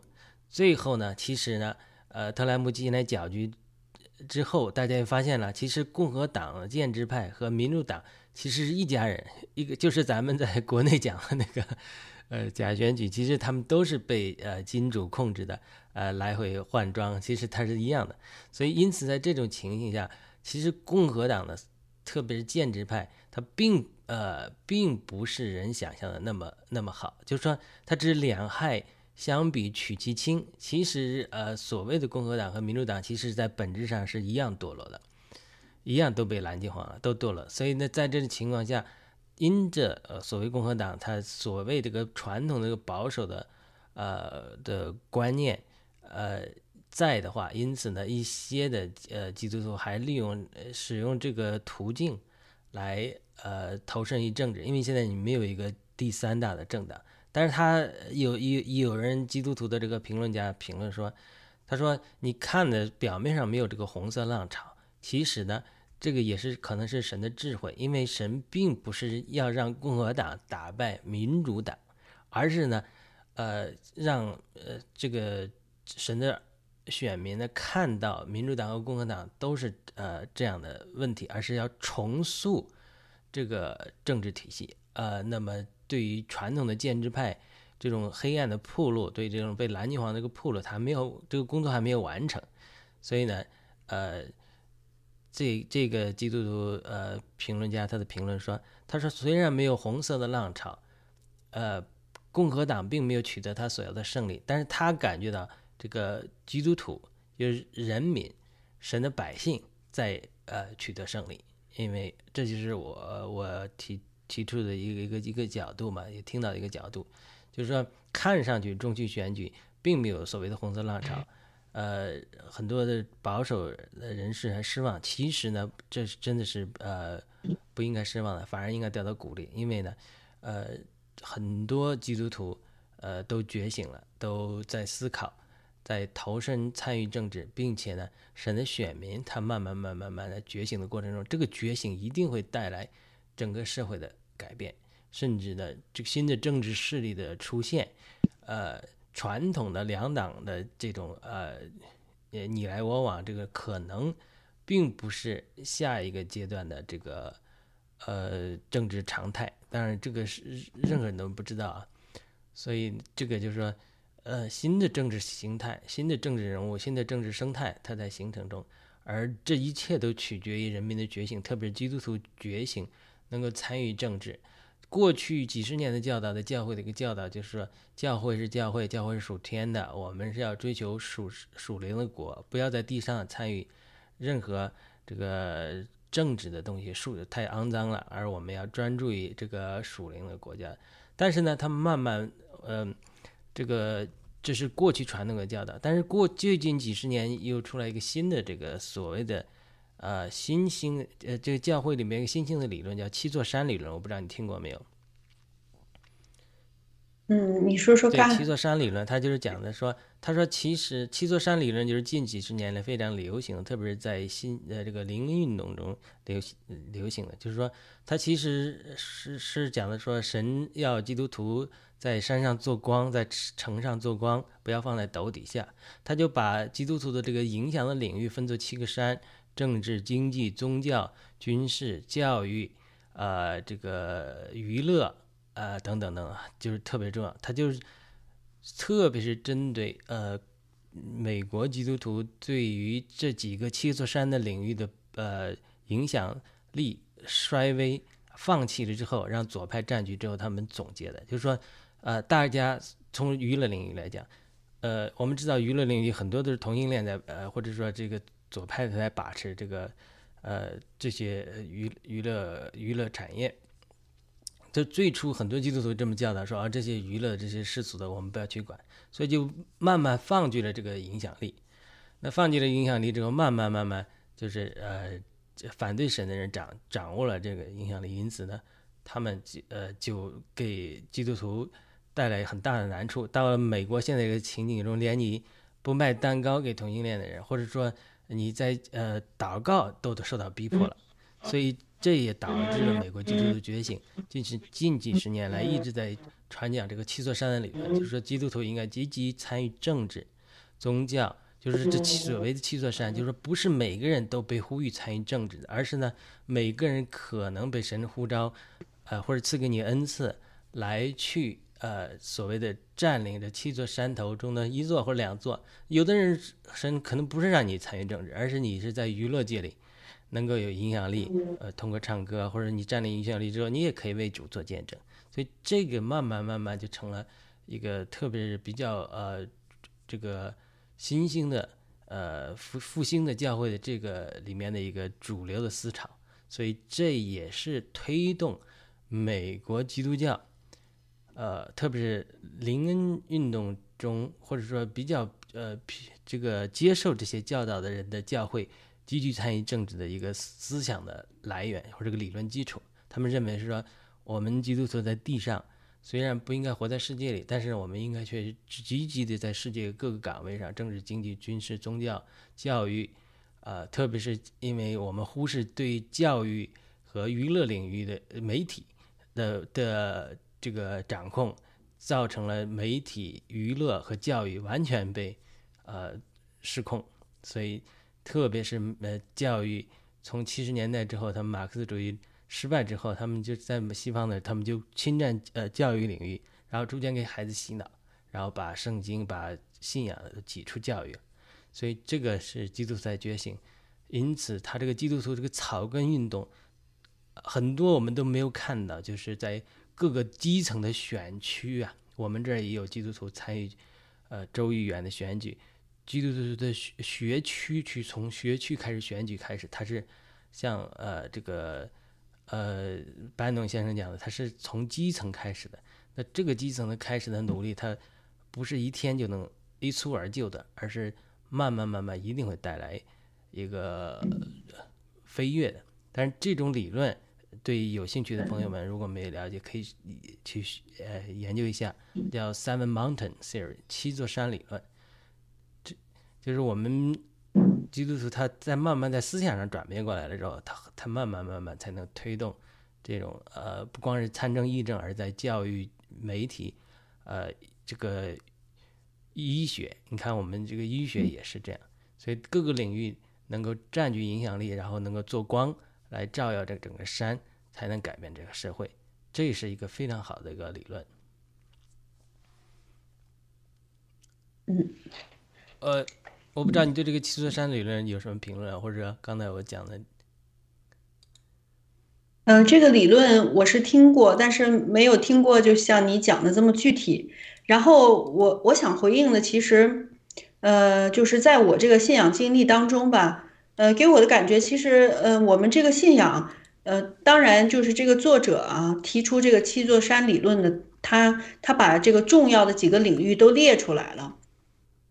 最后呢，其实呢，呃，特朗普进来搅局之后，大家也发现了，其实共和党建制派和民主党其实是一家人，一个就是咱们在国内讲的那个。呃，假选举其实他们都是被呃金主控制的，呃，来回换装，其实它是一样的。所以，因此在这种情形下，其实共和党的，特别是建制派，它并呃并不是人想象的那么那么好。就是说，它只两害相比取其轻。其实，呃，所谓的共和党和民主党，其实在本质上是一样堕落的，一样都被蓝金黄了，都堕落。所以呢，在这种情况下。因着呃所谓共和党，他所谓这个传统的这个保守的呃的观念呃在的话，因此呢一些的呃基督徒还利用使用这个途径来呃投身于政治，因为现在你没有一个第三大的政党，但是他有有有人基督徒的这个评论家评论说，他说你看的表面上没有这个红色浪潮，其实呢。这个也是可能是神的智慧，因为神并不是要让共和党打败民主党，而是呢，呃，让呃这个神的选民呢看到民主党和共和党都是呃这样的问题，而是要重塑这个政治体系。呃，那么对于传统的建制派这种黑暗的铺路，对这种被蓝金黄这个铺路，他没有这个工作还没有完成，所以呢，呃。这这个基督徒呃评论家他的评论说，他说虽然没有红色的浪潮，呃，共和党并没有取得他所要的胜利，但是他感觉到这个基督徒就是人民神的百姓在呃取得胜利，因为这就是我我提提出的一个一个一个角度嘛，也听到一个角度，就是说看上去中期选举并没有所谓的红色浪潮。呃，很多的保守的人士还失望。其实呢，这是真的是呃不应该失望的，反而应该得到鼓励。因为呢，呃，很多基督徒呃都觉醒了，都在思考，在投身参与政治，并且呢，神的选民他慢慢慢慢慢的觉醒的过程中，这个觉醒一定会带来整个社会的改变，甚至呢，这个新的政治势力的出现，呃。传统的两党的这种，呃你来我往，这个可能并不是下一个阶段的这个呃政治常态。当然，这个是任何人都不知道啊。所以，这个就是说，呃，新的政治形态、新的政治人物、新的政治生态，它在形成中。而这一切都取决于人民的觉醒，特别是基督徒觉醒，能够参与政治。过去几十年的教导的教会的一个教导就是说，教会是教会，教会是属天的，我们是要追求属属灵的国，不要在地上参与任何这个政治的东西，属太肮脏了，而我们要专注于这个属灵的国家。但是呢，他们慢慢，嗯，这个这是过去传统的教导，但是过最近几十年又出来一个新的这个所谓的。呃，新兴呃，这个教会里面一个新兴的理论叫七座山理论，我不知道你听过没有？嗯，你说说看。七座山理论，它就是讲的说，他说其实七座山理论就是近几十年来非常流行的，特别是在新呃这个灵运动中流行流行的，就是说，它其实是是讲的说，神要基督徒在山上做光，在城上做光，不要放在斗底下。他就把基督徒的这个影响的领域分作七个山。政治、经济、宗教、军事、教育，呃，这个娱乐，呃，等等等，就是特别重要。他就是，特别是针对呃美国基督徒对于这几个七座山的领域的呃影响力衰微、放弃了之后，让左派占据之后，他们总结的，就是说，呃，大家从娱乐领域来讲，呃，我们知道娱乐领域很多都是同性恋在，呃，或者说这个。左派在把持这个，呃，这些娱娱乐娱乐产业。就最初很多基督徒这么教导说啊，这些娱乐这些世俗的我们不要去管，所以就慢慢放弃了这个影响力。那放弃了影响力之后，慢慢慢慢就是呃，反对神的人掌掌握了这个影响力，因此呢，他们就呃就给基督徒带来很大的难处。到了美国现在这个情景中，连你不卖蛋糕给同性恋的人，或者说你在呃祷告都都受到逼迫了，所以这也导致了美国基督徒觉醒。近是近几十年来一直在传讲这个七座山的理论，就是说基督徒应该积极参与政治、宗教。就是这七所谓的七座山，就是说不是每个人都被呼吁参与政治的，而是呢每个人可能被神呼召，呃或者赐给你恩赐来去呃所谓的占领这七座山头中的一座或者两座。有的人神可能不是让你参与政治，而是你是在娱乐界里能够有影响力，呃通过唱歌或者你占领影响力之后，你也可以为主做见证。所以这个慢慢慢慢就成了一个特别是比较呃这个。新兴的呃复复兴的教会的这个里面的一个主流的思潮，所以这也是推动美国基督教，呃，特别是林恩运动中，或者说比较呃这个接受这些教导的人的教会积极参与政治的一个思想的来源或者个理论基础。他们认为是说，我们基督徒在地上。虽然不应该活在世界里，但是我们应该去积极的在世界各个岗位上，政治、经济、军事、宗教、教育，呃，特别是因为我们忽视对教育和娱乐领域的媒体的的这个掌控，造成了媒体、娱乐和教育完全被呃失控。所以，特别是呃教育，从七十年代之后，他们马克思主义。失败之后，他们就在西方的，他们就侵占呃教育领域，然后逐渐给孩子洗脑，然后把圣经、把信仰挤出教育，所以这个是基督徒在觉醒。因此，他这个基督徒这个草根运动，很多我们都没有看到，就是在各个基层的选区啊，我们这儿也有基督徒参与，呃州议员的选举，基督徒的学学区去从学区开始选举开始，他是像呃这个。呃，班农先生讲的，他是从基层开始的。那这个基层的开始的努力，他不是一天就能一蹴而就的，而是慢慢慢慢，一定会带来一个飞跃的。但是这种理论，对有兴趣的朋友们，如果没有了解，可以去呃研究一下，叫 Seven Mountain Theory 七座山理论。这就是我们。基督徒他在慢慢在思想上转变过来了之后，他他慢慢慢慢才能推动这种呃不光是参政议政，而在教育、媒体、呃这个医学，你看我们这个医学也是这样，所以各个领域能够占据影响力，然后能够做光来照耀这整个山，才能改变这个社会，这是一个非常好的一个理论。嗯，呃。我不知道你对这个七座山理论有什么评论，或者刚才我讲的，嗯，这个理论我是听过，但是没有听过就像你讲的这么具体。然后我我想回应的，其实，呃，就是在我这个信仰经历当中吧，呃，给我的感觉，其实，呃，我们这个信仰，呃，当然就是这个作者啊提出这个七座山理论的，他他把这个重要的几个领域都列出来了。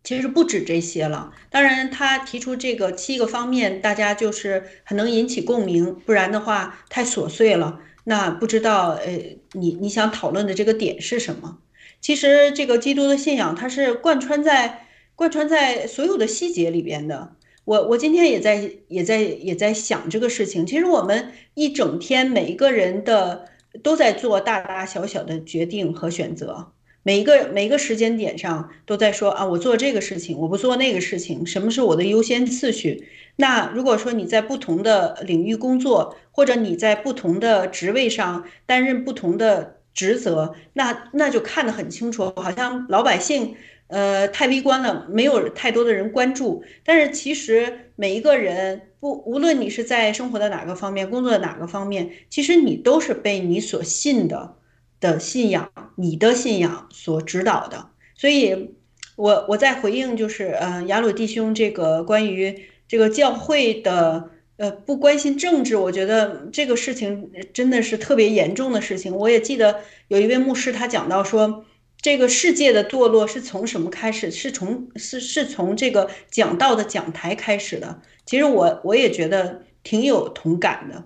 其实不止这些了，当然他提出这个七个方面，大家就是很能引起共鸣，不然的话太琐碎了。那不知道，呃，你你想讨论的这个点是什么？其实这个基督的信仰，它是贯穿在贯穿在所有的细节里边的。我我今天也在也在也在想这个事情。其实我们一整天每一个人的都在做大大小小的决定和选择。每一个每一个时间点上都在说啊，我做这个事情，我不做那个事情，什么是我的优先次序？那如果说你在不同的领域工作，或者你在不同的职位上担任不同的职责，那那就看得很清楚，好像老百姓呃太微观了，没有太多的人关注。但是其实每一个人不，无论你是在生活的哪个方面，工作的哪个方面，其实你都是被你所信的。的信仰，你的信仰所指导的，所以，我我在回应就是，呃，雅鲁弟兄这个关于这个教会的，呃，不关心政治，我觉得这个事情真的是特别严重的事情。我也记得有一位牧师他讲到说，这个世界的堕落是从什么开始？是从是是从这个讲道的讲台开始的。其实我我也觉得挺有同感的。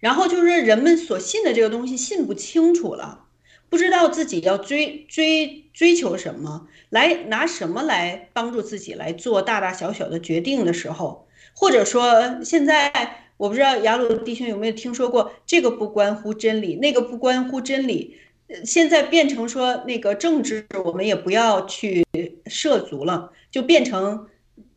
然后就是人们所信的这个东西信不清楚了，不知道自己要追追追求什么，来拿什么来帮助自己来做大大小小的决定的时候，或者说现在我不知道雅鲁弟兄有没有听说过这个不关乎真理，那个不关乎真理，现在变成说那个政治我们也不要去涉足了，就变成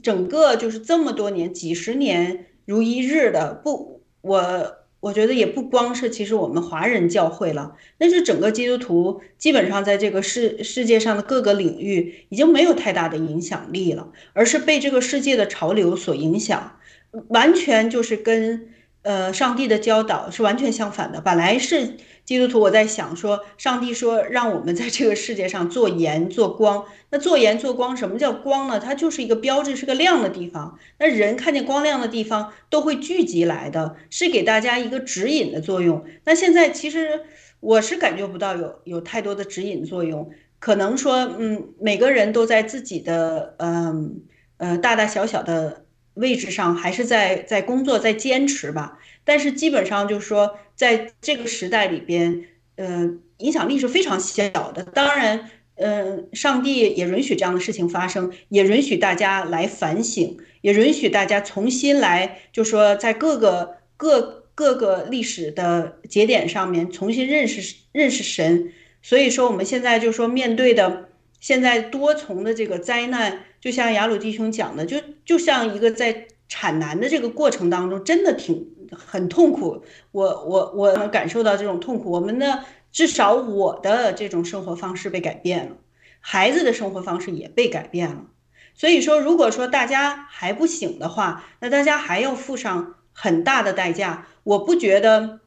整个就是这么多年几十年如一日的不我。我觉得也不光是其实我们华人教会了，那是整个基督徒基本上在这个世世界上的各个领域已经没有太大的影响力了，而是被这个世界的潮流所影响，完全就是跟呃上帝的教导是完全相反的。本来是基督徒，我在想说，上帝说让我们在这个世界上做盐做光。那做盐做光，什么叫光呢？它就是一个标志，是个亮的地方。那人看见光亮的地方都会聚集来的，是给大家一个指引的作用。那现在其实我是感觉不到有有太多的指引作用，可能说，嗯，每个人都在自己的，嗯呃大大小小的位置上，还是在在工作，在坚持吧。但是基本上就是说，在这个时代里边，呃，影响力是非常小的。当然。嗯，上帝也允许这样的事情发生，也允许大家来反省，也允许大家重新来，就说在各个各各个历史的节点上面重新认识认识神。所以说，我们现在就说面对的现在多重的这个灾难，就像雅鲁弟兄讲的，就就像一个在产难的这个过程当中，真的挺很痛苦。我我我能感受到这种痛苦。我们呢？至少我的这种生活方式被改变了，孩子的生活方式也被改变了。所以说，如果说大家还不醒的话，那大家还要付上很大的代价。我不觉得，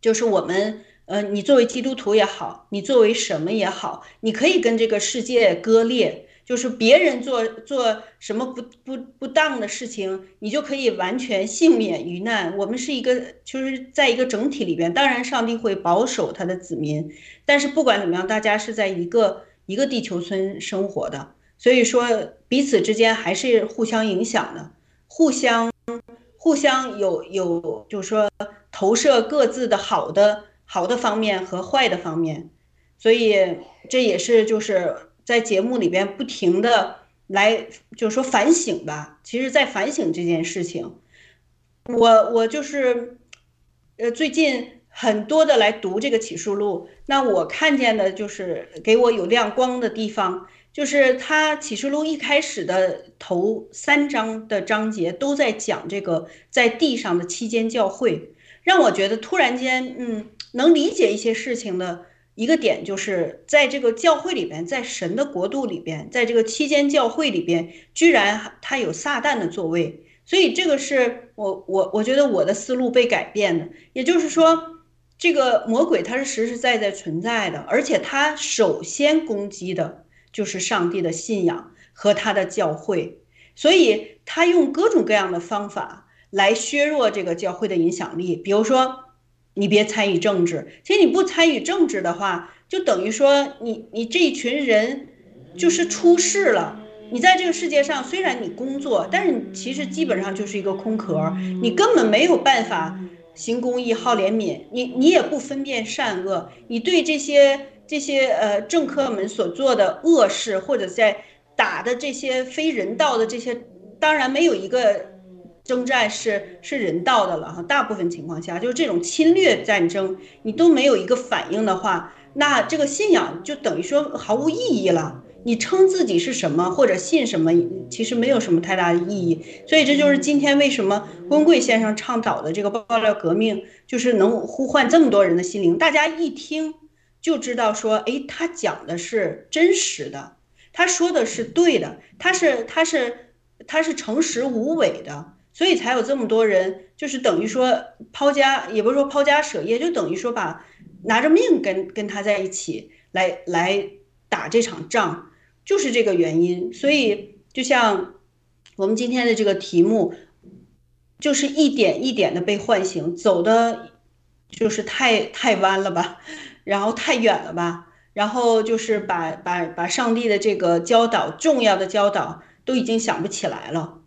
就是我们，呃，你作为基督徒也好，你作为什么也好，你可以跟这个世界割裂。就是别人做做什么不不不当的事情，你就可以完全幸免于难。我们是一个，就是在一个整体里边，当然上帝会保守他的子民，但是不管怎么样，大家是在一个一个地球村生活的，所以说彼此之间还是互相影响的，互相互相有有，就是说投射各自的好的好的方面和坏的方面，所以这也是就是。在节目里边不停的来，就是说反省吧。其实，在反省这件事情，我我就是，呃，最近很多的来读这个启示录，那我看见的就是给我有亮光的地方，就是他启示录一开始的头三章的章节都在讲这个在地上的期间教会，让我觉得突然间，嗯，能理解一些事情的。一个点就是在这个教会里边，在神的国度里边，在这个期间教会里边，居然他有撒旦的座位，所以这个是我我我觉得我的思路被改变的。也就是说，这个魔鬼他是实实在在存在的，而且他首先攻击的就是上帝的信仰和他的教会，所以他用各种各样的方法来削弱这个教会的影响力，比如说。你别参与政治，其实你不参与政治的话，就等于说你你这一群人就是出事了。你在这个世界上虽然你工作，但是你其实基本上就是一个空壳，你根本没有办法行公义、好怜悯，你你也不分辨善恶，你对这些这些呃政客们所做的恶事，或者在打的这些非人道的这些，当然没有一个。征战是是人道的了哈，大部分情况下就是这种侵略战争，你都没有一个反应的话，那这个信仰就等于说毫无意义了。你称自己是什么或者信什么，其实没有什么太大的意义。所以这就是今天为什么温贵先生倡导的这个爆料革命，就是能呼唤这么多人的心灵。大家一听就知道说，哎，他讲的是真实的，他说的是对的，他是他是他是诚实无伪的。所以才有这么多人，就是等于说抛家，也不是说抛家舍业，就等于说把拿着命跟跟他在一起来来打这场仗，就是这个原因。所以就像我们今天的这个题目，就是一点一点的被唤醒，走的就是太太弯了吧，然后太远了吧，然后就是把把把上帝的这个教导，重要的教导都已经想不起来了。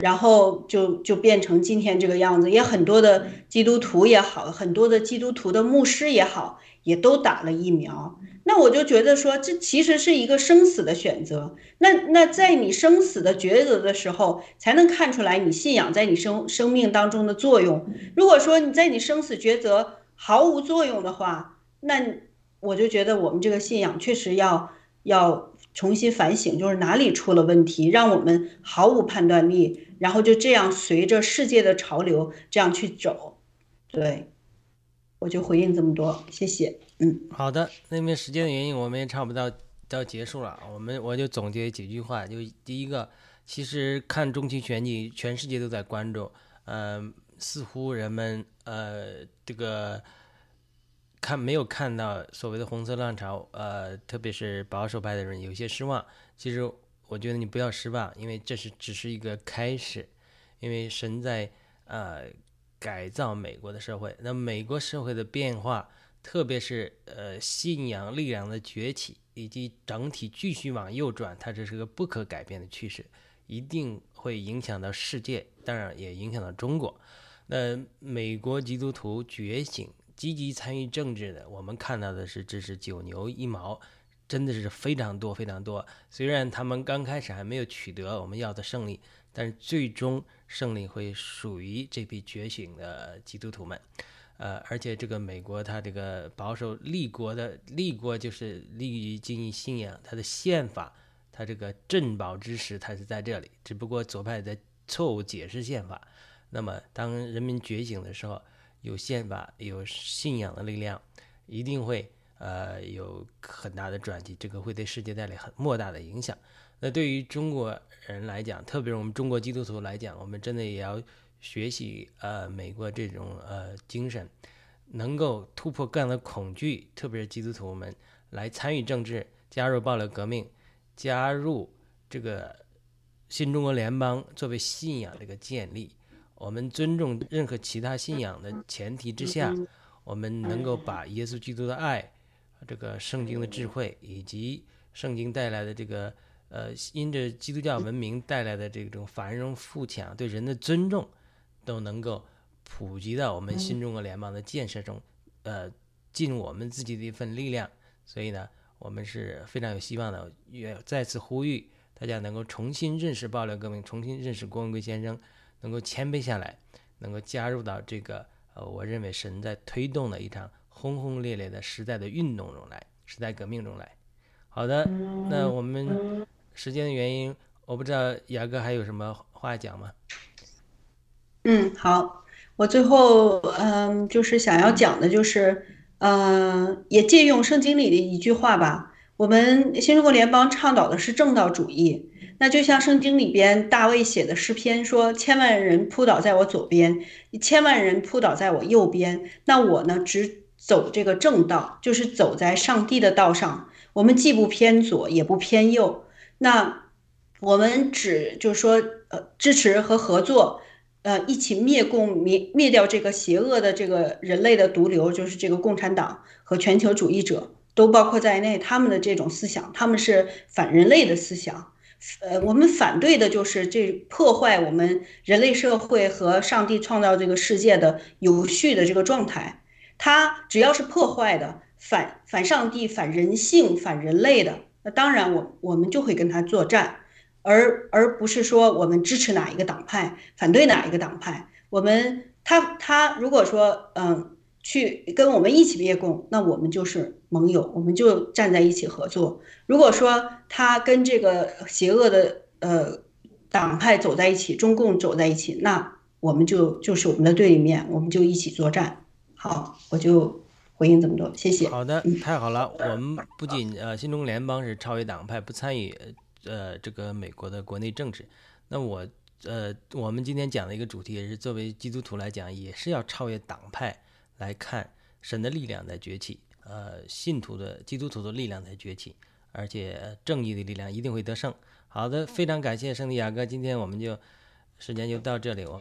然后就就变成今天这个样子，也很多的基督徒也好，很多的基督徒的牧师也好，也都打了疫苗。那我就觉得说，这其实是一个生死的选择。那那在你生死的抉择的时候，才能看出来你信仰在你生生命当中的作用。如果说你在你生死抉择毫无作用的话，那我就觉得我们这个信仰确实要要重新反省，就是哪里出了问题，让我们毫无判断力，然后就这样随着世界的潮流这样去走。对，我就回应这么多，谢谢。嗯，好的，那因为时间的原因，我们也差不多到结束了。我们我就总结几句话，就第一个，其实看中期选举，全世界都在关注，呃，似乎人们呃这个看没有看到所谓的红色浪潮，呃，特别是保守派的人有些失望。其实我觉得你不要失望，因为这是只是一个开始，因为神在呃改造美国的社会，那美国社会的变化。特别是呃信仰力量的崛起，以及整体继续往右转，它这是个不可改变的趋势，一定会影响到世界，当然也影响到中国。那美国基督徒觉醒、积极参与政治的，我们看到的是这是九牛一毛，真的是非常多非常多。虽然他们刚开始还没有取得我们要的胜利，但是最终胜利会属于这批觉醒的基督徒们。呃，而且这个美国，它这个保守立国的立国就是立于经义信仰，它的宪法，它这个镇保之石，它是在这里。只不过左派在错误解释宪法。那么，当人民觉醒的时候，有宪法，有信仰的力量，一定会呃有很大的转机，这个会对世界带来很莫大的影响。那对于中国人来讲，特别是我们中国基督徒来讲，我们真的也要。学习呃美国这种呃精神，能够突破各样的恐惧，特别是基督徒们来参与政治，加入暴乱革命，加入这个新中国联邦作为信仰这个建立。我们尊重任何其他信仰的前提之下，我们能够把耶稣基督的爱、这个圣经的智慧以及圣经带来的这个呃因着基督教文明带来的这种繁荣富强、对人的尊重。都能够普及到我们新中国联邦的建设中，呃，尽我们自己的一份力量。所以呢，我们是非常有希望的，也再次呼吁大家能够重新认识暴乱革命，重新认识郭文贵先生，能够谦卑下来，能够加入到这个呃，我认为神在推动的一场轰轰烈烈的时代的运动中来，时代革命中来。好的，那我们时间的原因，我不知道雅哥还有什么话讲吗？嗯，好，我最后嗯，就是想要讲的，就是嗯，也借用圣经里的一句话吧。我们新中国联邦倡导的是正道主义，那就像圣经里边大卫写的诗篇说：“千万人扑倒在我左边，千万人扑倒在我右边。”那我呢，只走这个正道，就是走在上帝的道上。我们既不偏左，也不偏右。那我们只就是说，呃，支持和合作。呃，一起灭共灭灭掉这个邪恶的这个人类的毒瘤，就是这个共产党和全球主义者都包括在内。他们的这种思想，他们是反人类的思想。呃，我们反对的就是这破坏我们人类社会和上帝创造这个世界的有序的这个状态。他只要是破坏的，反反上帝、反人性、反人类的，那当然我我们就会跟他作战。而而不是说我们支持哪一个党派，反对哪一个党派。我们他他如果说嗯去跟我们一起灭共，那我们就是盟友，我们就站在一起合作。如果说他跟这个邪恶的呃党派走在一起，中共走在一起，那我们就就是我们的对立面，我们就一起作战。好，我就回应这么多，谢谢。好的，太好了。我们不仅呃新中联邦是超越党派，不参与。呃，这个美国的国内政治，那我呃，我们今天讲的一个主题也是作为基督徒来讲，也是要超越党派来看神的力量在崛起，呃，信徒的基督徒的力量在崛起，而且正义的力量一定会得胜。好的，非常感谢圣地亚哥，今天我们就时间就到这里，我。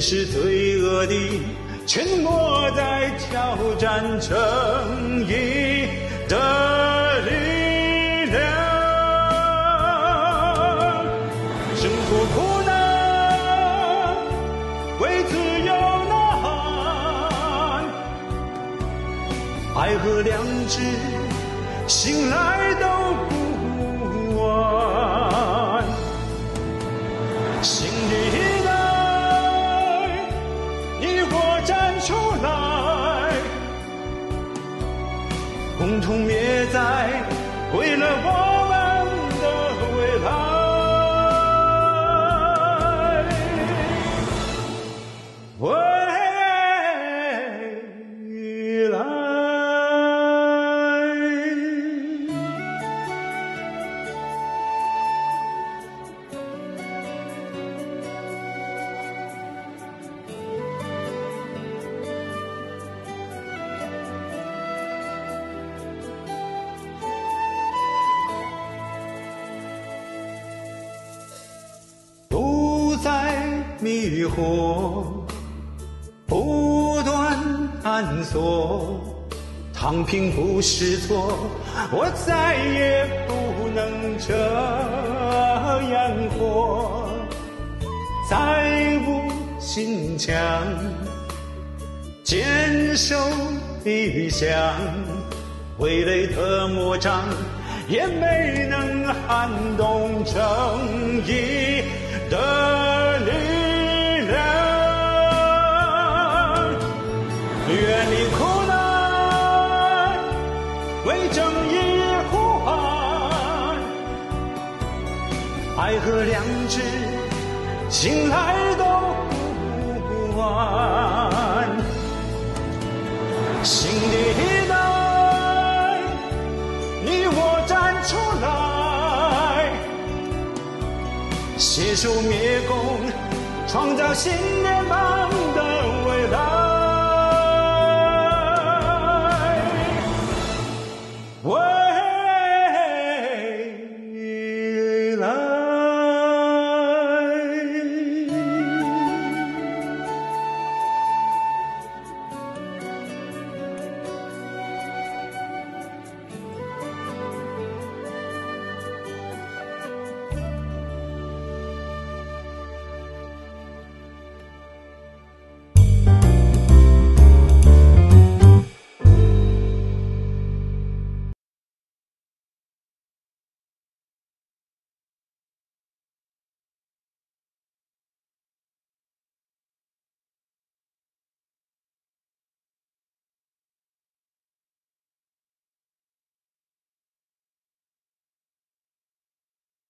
是罪恶的沉默，在挑战着。迷惑，不断探索，躺平不是错，我再也不能这样活，再无心墙，坚守理想，挥泪的魔掌。也没能撼动正义的远离苦难，为正义呼喊，爱和良知，醒来都不晚。新的一代。你我站出来，携手灭共，创造新的未来。